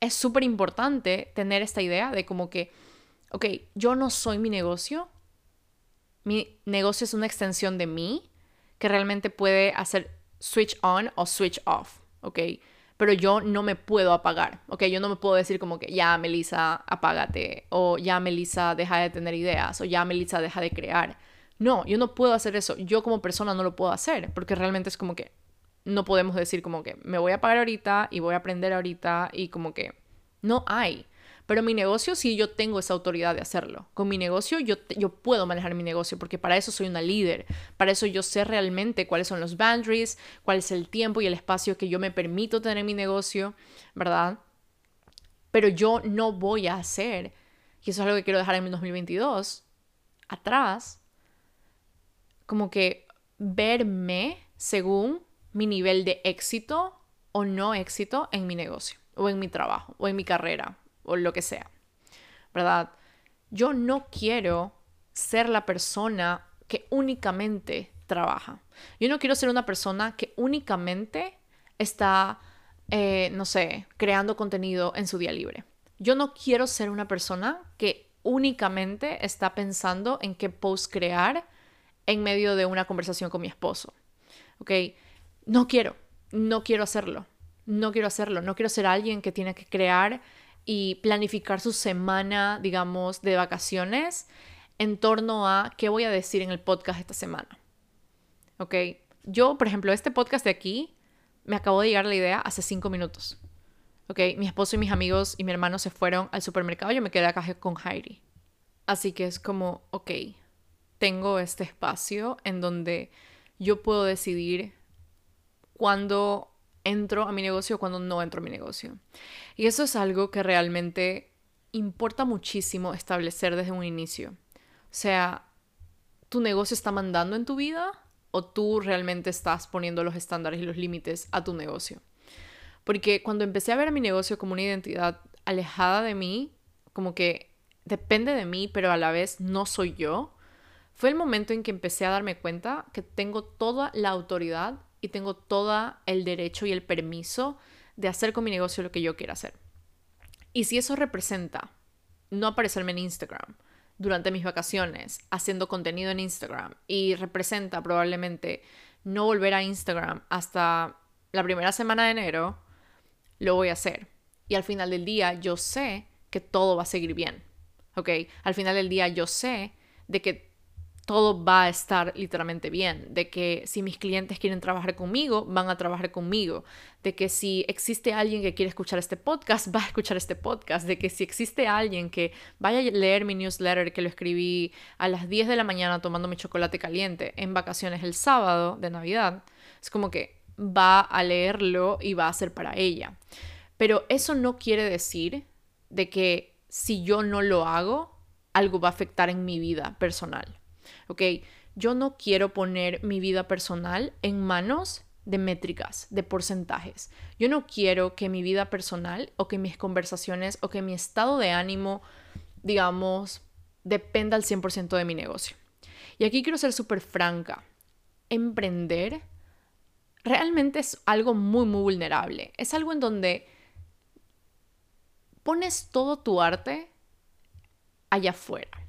Speaker 1: es súper importante tener esta idea de como que, ok, yo no soy mi negocio, mi negocio es una extensión de mí que realmente puede hacer switch on o switch off, ¿ok? Pero yo no me puedo apagar, ¿ok? Yo no me puedo decir como que ya, Melissa, apágate, o ya, Melissa, deja de tener ideas, o ya, Melissa, deja de crear. No, yo no puedo hacer eso. Yo como persona no lo puedo hacer, porque realmente es como que no podemos decir como que me voy a apagar ahorita y voy a aprender ahorita y como que no hay. Pero mi negocio sí yo tengo esa autoridad de hacerlo. Con mi negocio yo, yo puedo manejar mi negocio porque para eso soy una líder. Para eso yo sé realmente cuáles son los boundaries, cuál es el tiempo y el espacio que yo me permito tener en mi negocio, ¿verdad? Pero yo no voy a hacer, y eso es algo que quiero dejar en mi 2022, atrás, como que verme según mi nivel de éxito o no éxito en mi negocio, o en mi trabajo, o en mi carrera, o lo que sea, ¿verdad? Yo no quiero ser la persona que únicamente trabaja. Yo no quiero ser una persona que únicamente está, eh, no sé, creando contenido en su día libre. Yo no quiero ser una persona que únicamente está pensando en qué post crear en medio de una conversación con mi esposo. ¿Ok? No quiero, no quiero hacerlo. No quiero hacerlo. No quiero ser alguien que tiene que crear y planificar su semana, digamos, de vacaciones en torno a qué voy a decir en el podcast esta semana. ¿Ok? Yo, por ejemplo, este podcast de aquí, me acabó de llegar la idea hace cinco minutos. ¿Ok? Mi esposo y mis amigos y mi hermano se fueron al supermercado, yo me quedé acá con Heidi. Así que es como, ok, tengo este espacio en donde yo puedo decidir cuándo entro a mi negocio cuando no entro a mi negocio. Y eso es algo que realmente importa muchísimo establecer desde un inicio. O sea, ¿tu negocio está mandando en tu vida o tú realmente estás poniendo los estándares y los límites a tu negocio? Porque cuando empecé a ver a mi negocio como una identidad alejada de mí, como que depende de mí, pero a la vez no soy yo, fue el momento en que empecé a darme cuenta que tengo toda la autoridad y tengo todo el derecho y el permiso de hacer con mi negocio lo que yo quiera hacer. Y si eso representa no aparecerme en Instagram durante mis vacaciones haciendo contenido en Instagram y representa probablemente no volver a Instagram hasta la primera semana de enero, lo voy a hacer. Y al final del día yo sé que todo va a seguir bien. ¿Ok? Al final del día yo sé de que todo va a estar literalmente bien, de que si mis clientes quieren trabajar conmigo, van a trabajar conmigo, de que si existe alguien que quiere escuchar este podcast, va a escuchar este podcast, de que si existe alguien que vaya a leer mi newsletter que lo escribí a las 10 de la mañana tomando mi chocolate caliente en vacaciones el sábado de Navidad, es como que va a leerlo y va a ser para ella. Pero eso no quiere decir de que si yo no lo hago, algo va a afectar en mi vida personal. ¿Ok? Yo no quiero poner mi vida personal en manos de métricas, de porcentajes. Yo no quiero que mi vida personal o que mis conversaciones o que mi estado de ánimo, digamos, dependa al 100% de mi negocio. Y aquí quiero ser súper franca. Emprender realmente es algo muy, muy vulnerable. Es algo en donde pones todo tu arte allá afuera.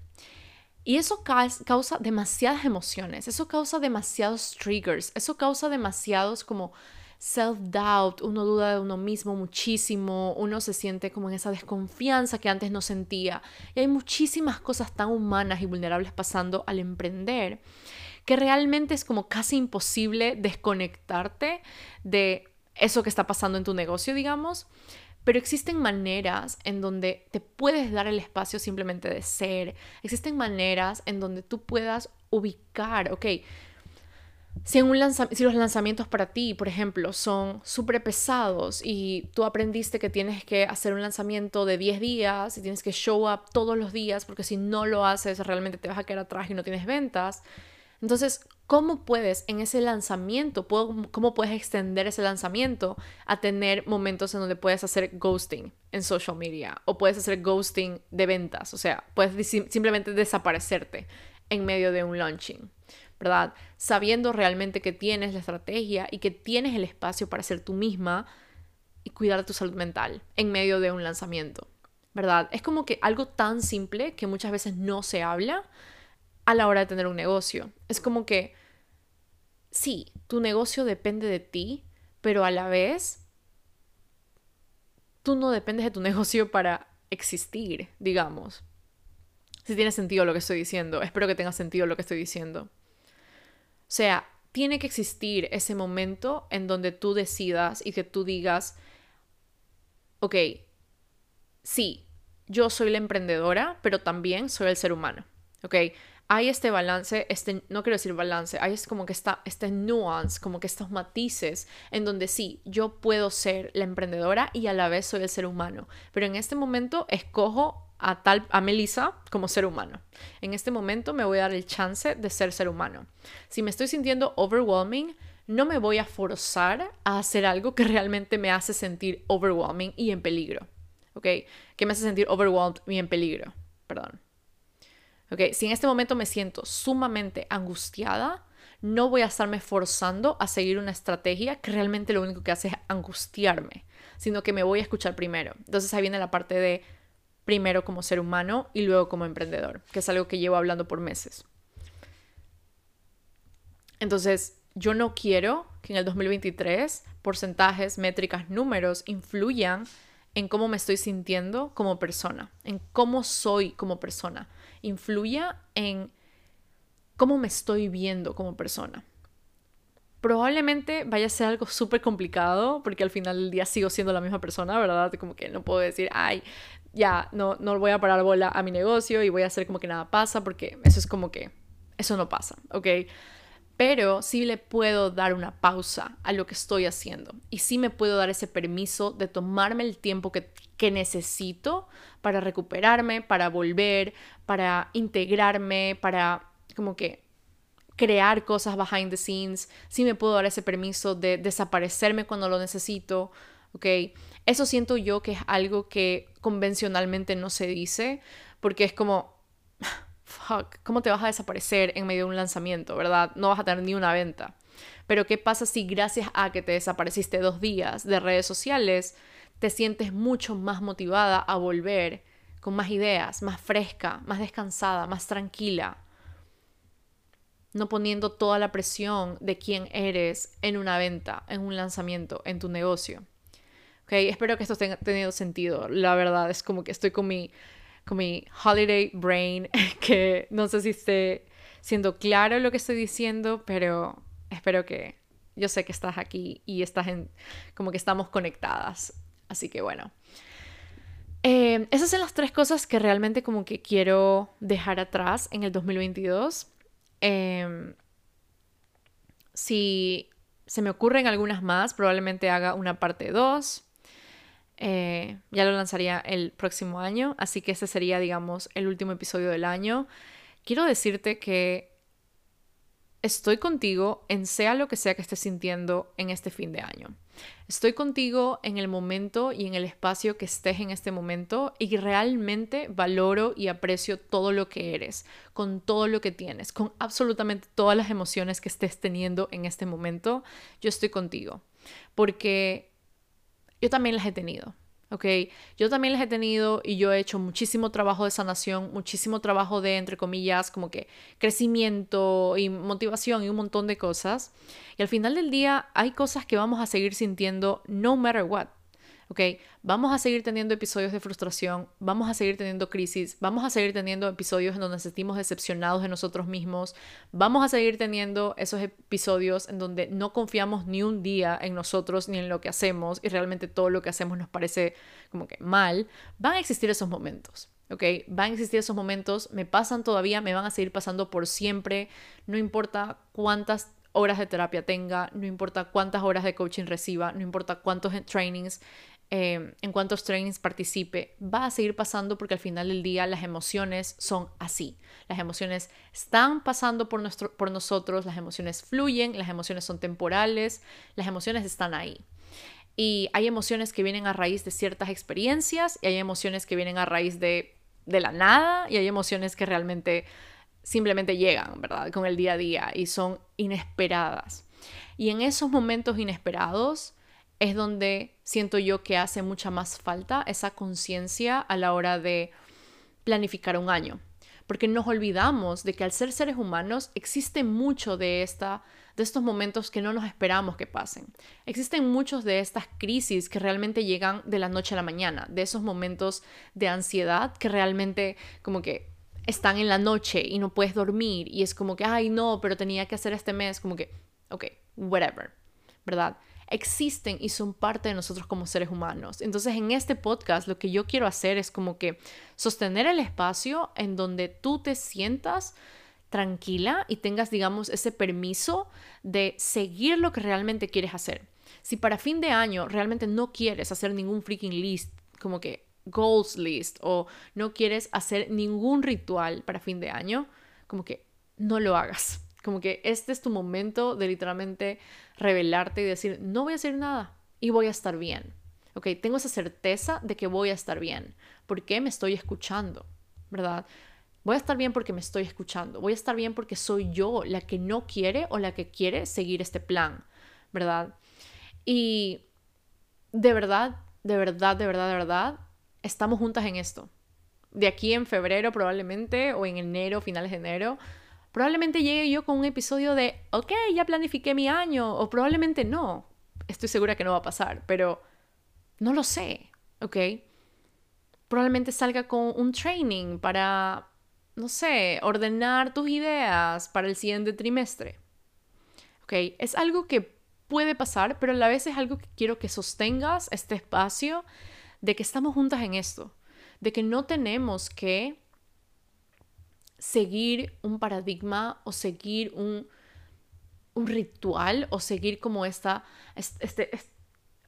Speaker 1: Y eso causa demasiadas emociones, eso causa demasiados triggers, eso causa demasiados como self-doubt, uno duda de uno mismo muchísimo, uno se siente como en esa desconfianza que antes no sentía. Y hay muchísimas cosas tan humanas y vulnerables pasando al emprender que realmente es como casi imposible desconectarte de eso que está pasando en tu negocio, digamos. Pero existen maneras en donde te puedes dar el espacio simplemente de ser. Existen maneras en donde tú puedas ubicar, ok, si, un si los lanzamientos para ti, por ejemplo, son súper pesados y tú aprendiste que tienes que hacer un lanzamiento de 10 días y tienes que show up todos los días porque si no lo haces realmente te vas a quedar atrás y no tienes ventas, entonces, ¿cómo puedes en ese lanzamiento, cómo puedes extender ese lanzamiento a tener momentos en donde puedes hacer ghosting en social media o puedes hacer ghosting de ventas? O sea, puedes simplemente desaparecerte en medio de un launching, ¿verdad? Sabiendo realmente que tienes la estrategia y que tienes el espacio para ser tú misma y cuidar tu salud mental en medio de un lanzamiento, ¿verdad? Es como que algo tan simple que muchas veces no se habla a la hora de tener un negocio. Es como que sí, tu negocio depende de ti, pero a la vez tú no dependes de tu negocio para existir, digamos. Si tiene sentido lo que estoy diciendo, espero que tenga sentido lo que estoy diciendo. O sea, tiene que existir ese momento en donde tú decidas y que tú digas, ok, sí, yo soy la emprendedora, pero también soy el ser humano, ¿ok? Hay este balance, este, no quiero decir balance, hay es como que está, este nuance, como que estos matices en donde sí, yo puedo ser la emprendedora y a la vez soy el ser humano, pero en este momento escojo a tal a Melissa como ser humano. En este momento me voy a dar el chance de ser ser humano. Si me estoy sintiendo overwhelming, no me voy a forzar a hacer algo que realmente me hace sentir overwhelming y en peligro. ¿Ok? Que me hace sentir overwhelmed y en peligro. Perdón. ¿Ok? Si en este momento me siento sumamente angustiada, no voy a estarme forzando a seguir una estrategia que realmente lo único que hace es angustiarme, sino que me voy a escuchar primero. Entonces ahí viene la parte de primero como ser humano y luego como emprendedor, que es algo que llevo hablando por meses. Entonces, yo no quiero que en el 2023 porcentajes, métricas, números influyan en cómo me estoy sintiendo como persona, en cómo soy como persona, influya en cómo me estoy viendo como persona. Probablemente vaya a ser algo súper complicado porque al final del día sigo siendo la misma persona, ¿verdad? Como que no puedo decir, ay, ya no, no voy a parar bola a mi negocio y voy a hacer como que nada pasa, porque eso es como que, eso no pasa, ¿ok? Pero sí le puedo dar una pausa a lo que estoy haciendo y sí me puedo dar ese permiso de tomarme el tiempo que, que necesito para recuperarme, para volver, para integrarme, para como que crear cosas behind the scenes, sí me puedo dar ese permiso de desaparecerme cuando lo necesito, ¿ok? Eso siento yo que es algo que convencionalmente no se dice, porque es como, fuck, ¿cómo te vas a desaparecer en medio de un lanzamiento, verdad? No vas a tener ni una venta. Pero ¿qué pasa si gracias a que te desapareciste dos días de redes sociales, te sientes mucho más motivada a volver con más ideas, más fresca, más descansada, más tranquila? no poniendo toda la presión de quién eres en una venta, en un lanzamiento, en tu negocio. Espero que esto tenga tenido sentido. La verdad es como que estoy con mi, con mi holiday brain, que no sé si esté siendo claro lo que estoy diciendo, pero espero que yo sé que estás aquí y estás en, como que estamos conectadas. Así que bueno. Eh, esas son las tres cosas que realmente como que quiero dejar atrás en el 2022. Em, si se me ocurren algunas más, probablemente haga una parte 2. Eh, ya lo lanzaría el próximo año, así que este sería, digamos, el último episodio del año. Quiero decirte que estoy contigo en sea lo que sea que estés sintiendo en este fin de año. Estoy contigo en el momento y en el espacio que estés en este momento y realmente valoro y aprecio todo lo que eres, con todo lo que tienes, con absolutamente todas las emociones que estés teniendo en este momento. Yo estoy contigo porque yo también las he tenido. ¿ok? Yo también las he tenido y yo he hecho muchísimo trabajo de sanación, muchísimo trabajo de, entre comillas, como que crecimiento y motivación y un montón de cosas. Y al final del día hay cosas que vamos a seguir sintiendo no matter what. ¿Ok? Vamos a seguir teniendo episodios de frustración, vamos a seguir teniendo crisis, vamos a seguir teniendo episodios en donde nos sentimos decepcionados de nosotros mismos, vamos a seguir teniendo esos episodios en donde no confiamos ni un día en nosotros ni en lo que hacemos y realmente todo lo que hacemos nos parece como que mal. Van a existir esos momentos. ¿ok? Van a existir esos momentos, me pasan todavía, me van a seguir pasando por siempre, no importa cuántas horas de terapia tenga, no importa cuántas horas de coaching reciba, no importa cuántos trainings Em, en cuántos trainings participe, va a seguir pasando porque al final del día las emociones son así. Las emociones están pasando por, nuestro, por nosotros, las emociones fluyen, las emociones son temporales, las emociones están ahí. Y hay emociones que vienen a raíz de ciertas experiencias y hay emociones que vienen a raíz de, de la nada y hay emociones que realmente simplemente llegan, ¿verdad? Con el día a día y son inesperadas. Y en esos momentos inesperados, es donde siento yo que hace mucha más falta esa conciencia a la hora de planificar un año. Porque nos olvidamos de que al ser seres humanos existe mucho de, esta, de estos momentos que no nos esperamos que pasen. Existen muchos de estas crisis que realmente llegan de la noche a la mañana, de esos momentos de ansiedad que realmente como que están en la noche y no puedes dormir y es como que, ay no, pero tenía que hacer este mes, como que, ok, whatever, ¿verdad? Existen y son parte de nosotros como seres humanos. Entonces en este podcast lo que yo quiero hacer es como que sostener el espacio en donde tú te sientas tranquila y tengas, digamos, ese permiso de seguir lo que realmente quieres hacer. Si para fin de año realmente no quieres hacer ningún freaking list, como que goals list, o no quieres hacer ningún ritual para fin de año, como que no lo hagas. Como que este es tu momento de literalmente revelarte y decir, no voy a hacer nada y voy a estar bien. Ok, tengo esa certeza de que voy a estar bien. porque me estoy escuchando? ¿Verdad? Voy a estar bien porque me estoy escuchando. Voy a estar bien porque soy yo la que no quiere o la que quiere seguir este plan. ¿Verdad? Y de verdad, de verdad, de verdad, de verdad, estamos juntas en esto. De aquí en febrero probablemente o en enero, finales de enero, Probablemente llegue yo con un episodio de, ok, ya planifiqué mi año, o probablemente no. Estoy segura que no va a pasar, pero no lo sé, ¿ok? Probablemente salga con un training para, no sé, ordenar tus ideas para el siguiente trimestre. ¿Ok? Es algo que puede pasar, pero a la vez es algo que quiero que sostengas este espacio de que estamos juntas en esto, de que no tenemos que seguir un paradigma o seguir un, un ritual o seguir como esta, este,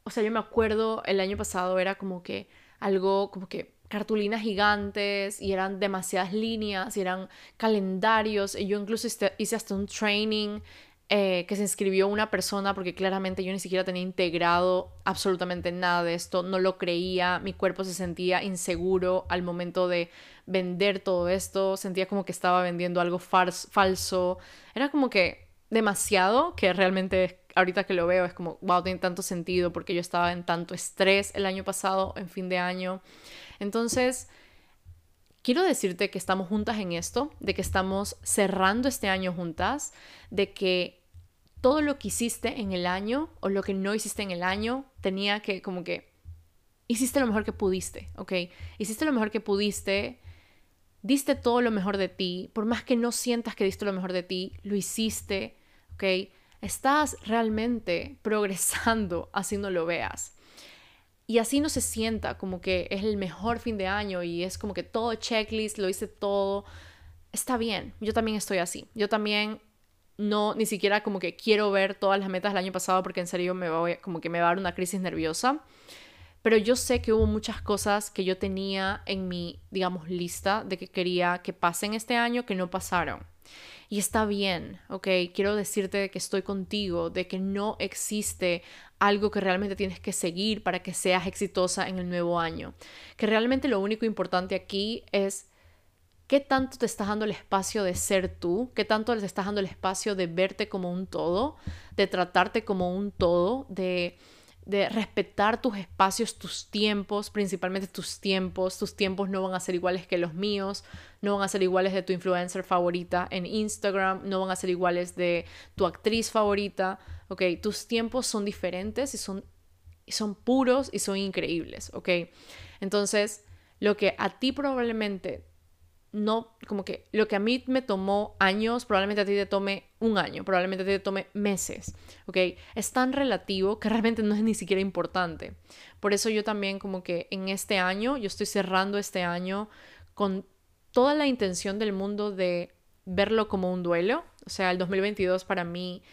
Speaker 1: o sea, yo me acuerdo el año pasado era como que algo como que cartulinas gigantes y eran demasiadas líneas y eran calendarios. Y yo incluso hice hasta un training eh, que se inscribió una persona porque claramente yo ni siquiera tenía integrado absolutamente nada de esto, no lo creía, mi cuerpo se sentía inseguro al momento de vender todo esto, sentía como que estaba vendiendo algo falso, era como que demasiado que realmente ahorita que lo veo es como, wow, tiene tanto sentido porque yo estaba en tanto estrés el año pasado, en fin de año. Entonces, quiero decirte que estamos juntas en esto, de que estamos cerrando este año juntas, de que todo lo que hiciste en el año o lo que no hiciste en el año tenía que como que hiciste lo mejor que pudiste, ¿ok? Hiciste lo mejor que pudiste, diste todo lo mejor de ti, por más que no sientas que diste lo mejor de ti, lo hiciste, ¿ok? Estás realmente progresando así no lo veas. Y así no se sienta como que es el mejor fin de año y es como que todo checklist, lo hice todo. Está bien, yo también estoy así. Yo también no, ni siquiera como que quiero ver todas las metas del año pasado porque en serio me va, como que me va a dar una crisis nerviosa. Pero yo sé que hubo muchas cosas que yo tenía en mi, digamos, lista de que quería que pasen este año que no pasaron. Y está bien, ¿ok? Quiero decirte que estoy contigo, de que no existe algo que realmente tienes que seguir para que seas exitosa en el nuevo año. Que realmente lo único importante aquí es ¿Qué tanto te estás dando el espacio de ser tú? ¿Qué tanto te estás dando el espacio de verte como un todo? De tratarte como un todo, de, de respetar tus espacios, tus tiempos, principalmente tus tiempos. Tus tiempos no van a ser iguales que los míos, no van a ser iguales de tu influencer favorita en Instagram, no van a ser iguales de tu actriz favorita. Ok, tus tiempos son diferentes y son, son puros y son increíbles. Ok, entonces lo que a ti probablemente no, como que lo que a mí me tomó años, probablemente a ti te tome un año, probablemente a ti te tome meses, ¿ok? Es tan relativo que realmente no es ni siquiera importante. Por eso yo también como que en este año, yo estoy cerrando este año con toda la intención del mundo de verlo como un duelo, o sea, el 2022 para mí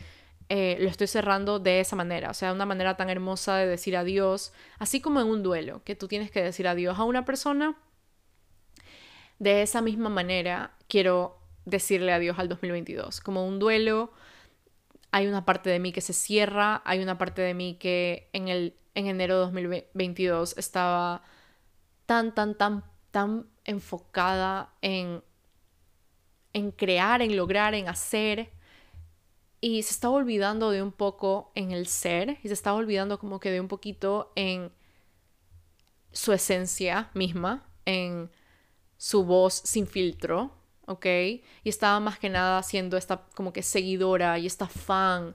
Speaker 1: eh, lo estoy cerrando de esa manera, o sea, una manera tan hermosa de decir adiós, así como en un duelo, que tú tienes que decir adiós a una persona de esa misma manera quiero decirle adiós al 2022. Como un duelo, hay una parte de mí que se cierra, hay una parte de mí que en, el, en enero de 2022 estaba tan, tan, tan, tan enfocada en, en crear, en lograr, en hacer. Y se estaba olvidando de un poco en el ser y se estaba olvidando como que de un poquito en su esencia misma, en su voz sin filtro, ¿ok? Y estaba más que nada siendo esta como que seguidora y esta fan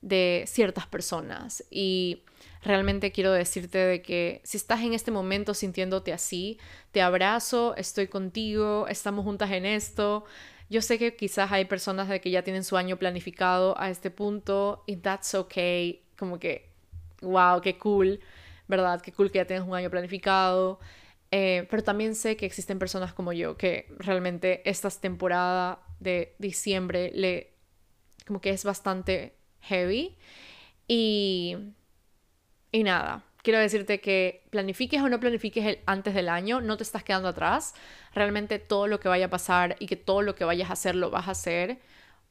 Speaker 1: de ciertas personas. Y realmente quiero decirte de que si estás en este momento sintiéndote así, te abrazo, estoy contigo, estamos juntas en esto. Yo sé que quizás hay personas de que ya tienen su año planificado a este punto y that's okay, como que, wow, qué cool, ¿verdad? Qué cool que ya tienes un año planificado. Eh, pero también sé que existen personas como yo que realmente esta temporada de diciembre le como que es bastante heavy y y nada quiero decirte que planifiques o no planifiques el antes del año, no te estás quedando atrás. Realmente todo lo que vaya a pasar y que todo lo que vayas a hacer lo vas a hacer.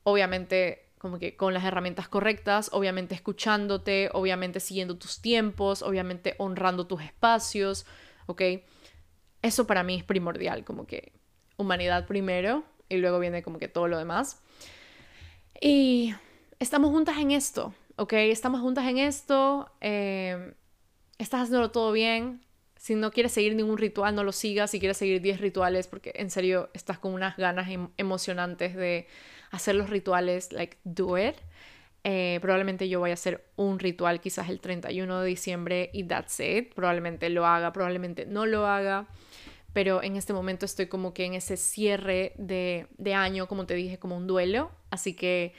Speaker 1: Obviamente como que con las herramientas correctas, obviamente escuchándote, obviamente siguiendo tus tiempos, obviamente honrando tus espacios, ¿ok? Eso para mí es primordial, como que humanidad primero y luego viene como que todo lo demás. Y estamos juntas en esto, ¿ok? Estamos juntas en esto. Eh, estás haciéndolo todo bien. Si no quieres seguir ningún ritual, no lo sigas. Si quieres seguir 10 rituales, porque en serio estás con unas ganas em, emocionantes de hacer los rituales, like, do it. Eh, probablemente yo voy a hacer un ritual quizás el 31 de diciembre y that's it. Probablemente lo haga, probablemente no lo haga. Pero en este momento estoy como que en ese cierre de, de año, como te dije, como un duelo. Así que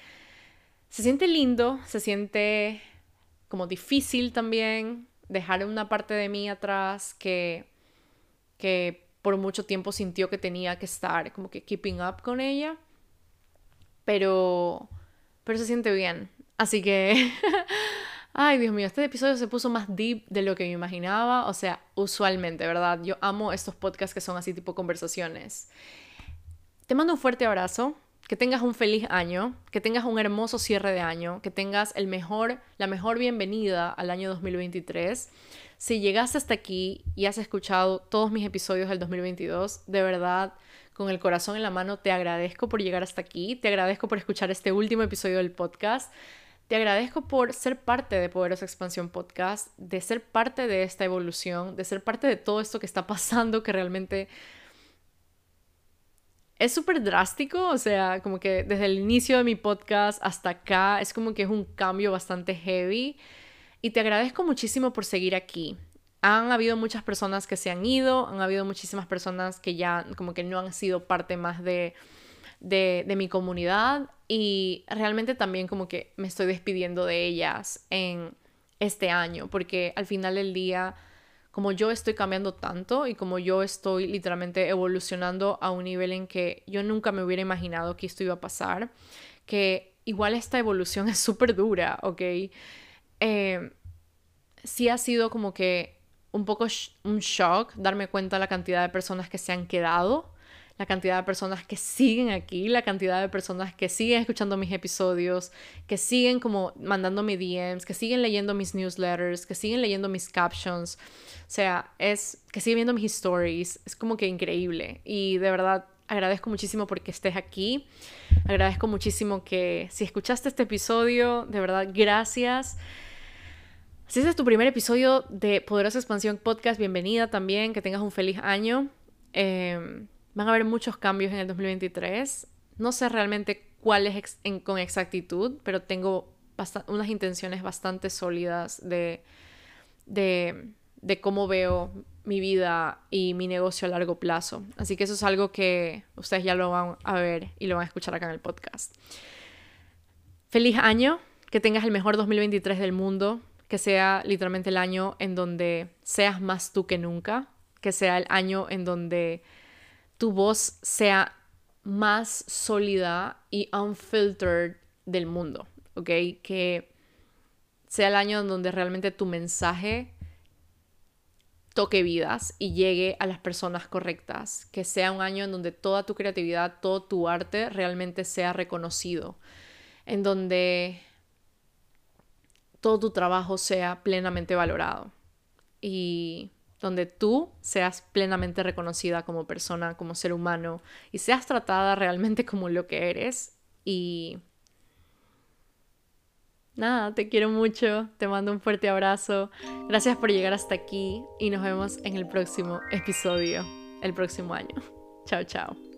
Speaker 1: se siente lindo, se siente como difícil también, dejar una parte de mí atrás que, que por mucho tiempo sintió que tenía que estar como que keeping up con ella. Pero, pero se siente bien. Así que, ay Dios mío, este episodio se puso más deep de lo que me imaginaba. O sea, usualmente, ¿verdad? Yo amo estos podcasts que son así tipo conversaciones. Te mando un fuerte abrazo que tengas un feliz año, que tengas un hermoso cierre de año, que tengas el mejor, la mejor bienvenida al año 2023. Si llegaste hasta aquí y has escuchado todos mis episodios del 2022, de verdad, con el corazón en la mano, te agradezco por llegar hasta aquí, te agradezco por escuchar este último episodio del podcast. Te agradezco por ser parte de Poderosa Expansión Podcast, de ser parte de esta evolución, de ser parte de todo esto que está pasando, que realmente es súper drástico, o sea, como que desde el inicio de mi podcast hasta acá es como que es un cambio bastante heavy y te agradezco muchísimo por seguir aquí. Han habido muchas personas que se han ido, han habido muchísimas personas que ya como que no han sido parte más de, de, mi comunidad y realmente también como que me estoy despidiendo de ellas en este año porque al final del día como yo estoy cambiando tanto y como yo estoy literalmente evolucionando a un nivel en que yo nunca me hubiera imaginado que esto iba a pasar, que igual esta evolución es súper dura, ¿ok? Eh, sí ha sido como que un poco un shock darme cuenta de la cantidad de personas que se han quedado la cantidad de personas que siguen aquí, la cantidad de personas que siguen escuchando mis episodios, que siguen como mandándome DMs, que siguen leyendo mis newsletters, que siguen leyendo mis captions. O sea, es que siguen viendo mis stories. Es como que increíble. Y de verdad agradezco muchísimo porque estés aquí. Agradezco muchísimo que si escuchaste este episodio, de verdad, gracias. Si este es tu primer episodio de Poderosa Expansión Podcast, bienvenida también, que tengas un feliz año. Eh, Van a haber muchos cambios en el 2023. No sé realmente cuáles con exactitud, pero tengo unas intenciones bastante sólidas de cómo veo mi vida y mi negocio a largo plazo. Así que eso es algo que ustedes ya lo van a ver y lo van a escuchar acá en el podcast. Feliz año, que tengas el mejor 2023 del mundo, que sea literalmente el año en donde seas más tú que nunca, que sea el año en donde tu voz sea más sólida y unfiltered del mundo, ¿ok? Que sea el año en donde realmente tu mensaje toque vidas y llegue a las personas correctas, que sea un año en donde toda tu creatividad, todo tu arte realmente sea reconocido, en donde todo tu trabajo sea plenamente valorado. Y donde tú seas plenamente reconocida como persona, como ser humano y seas tratada realmente como lo que eres. Y nada, te quiero mucho, te mando un fuerte abrazo, gracias por llegar hasta aquí y nos vemos en el próximo episodio, el próximo año. Chao, chao.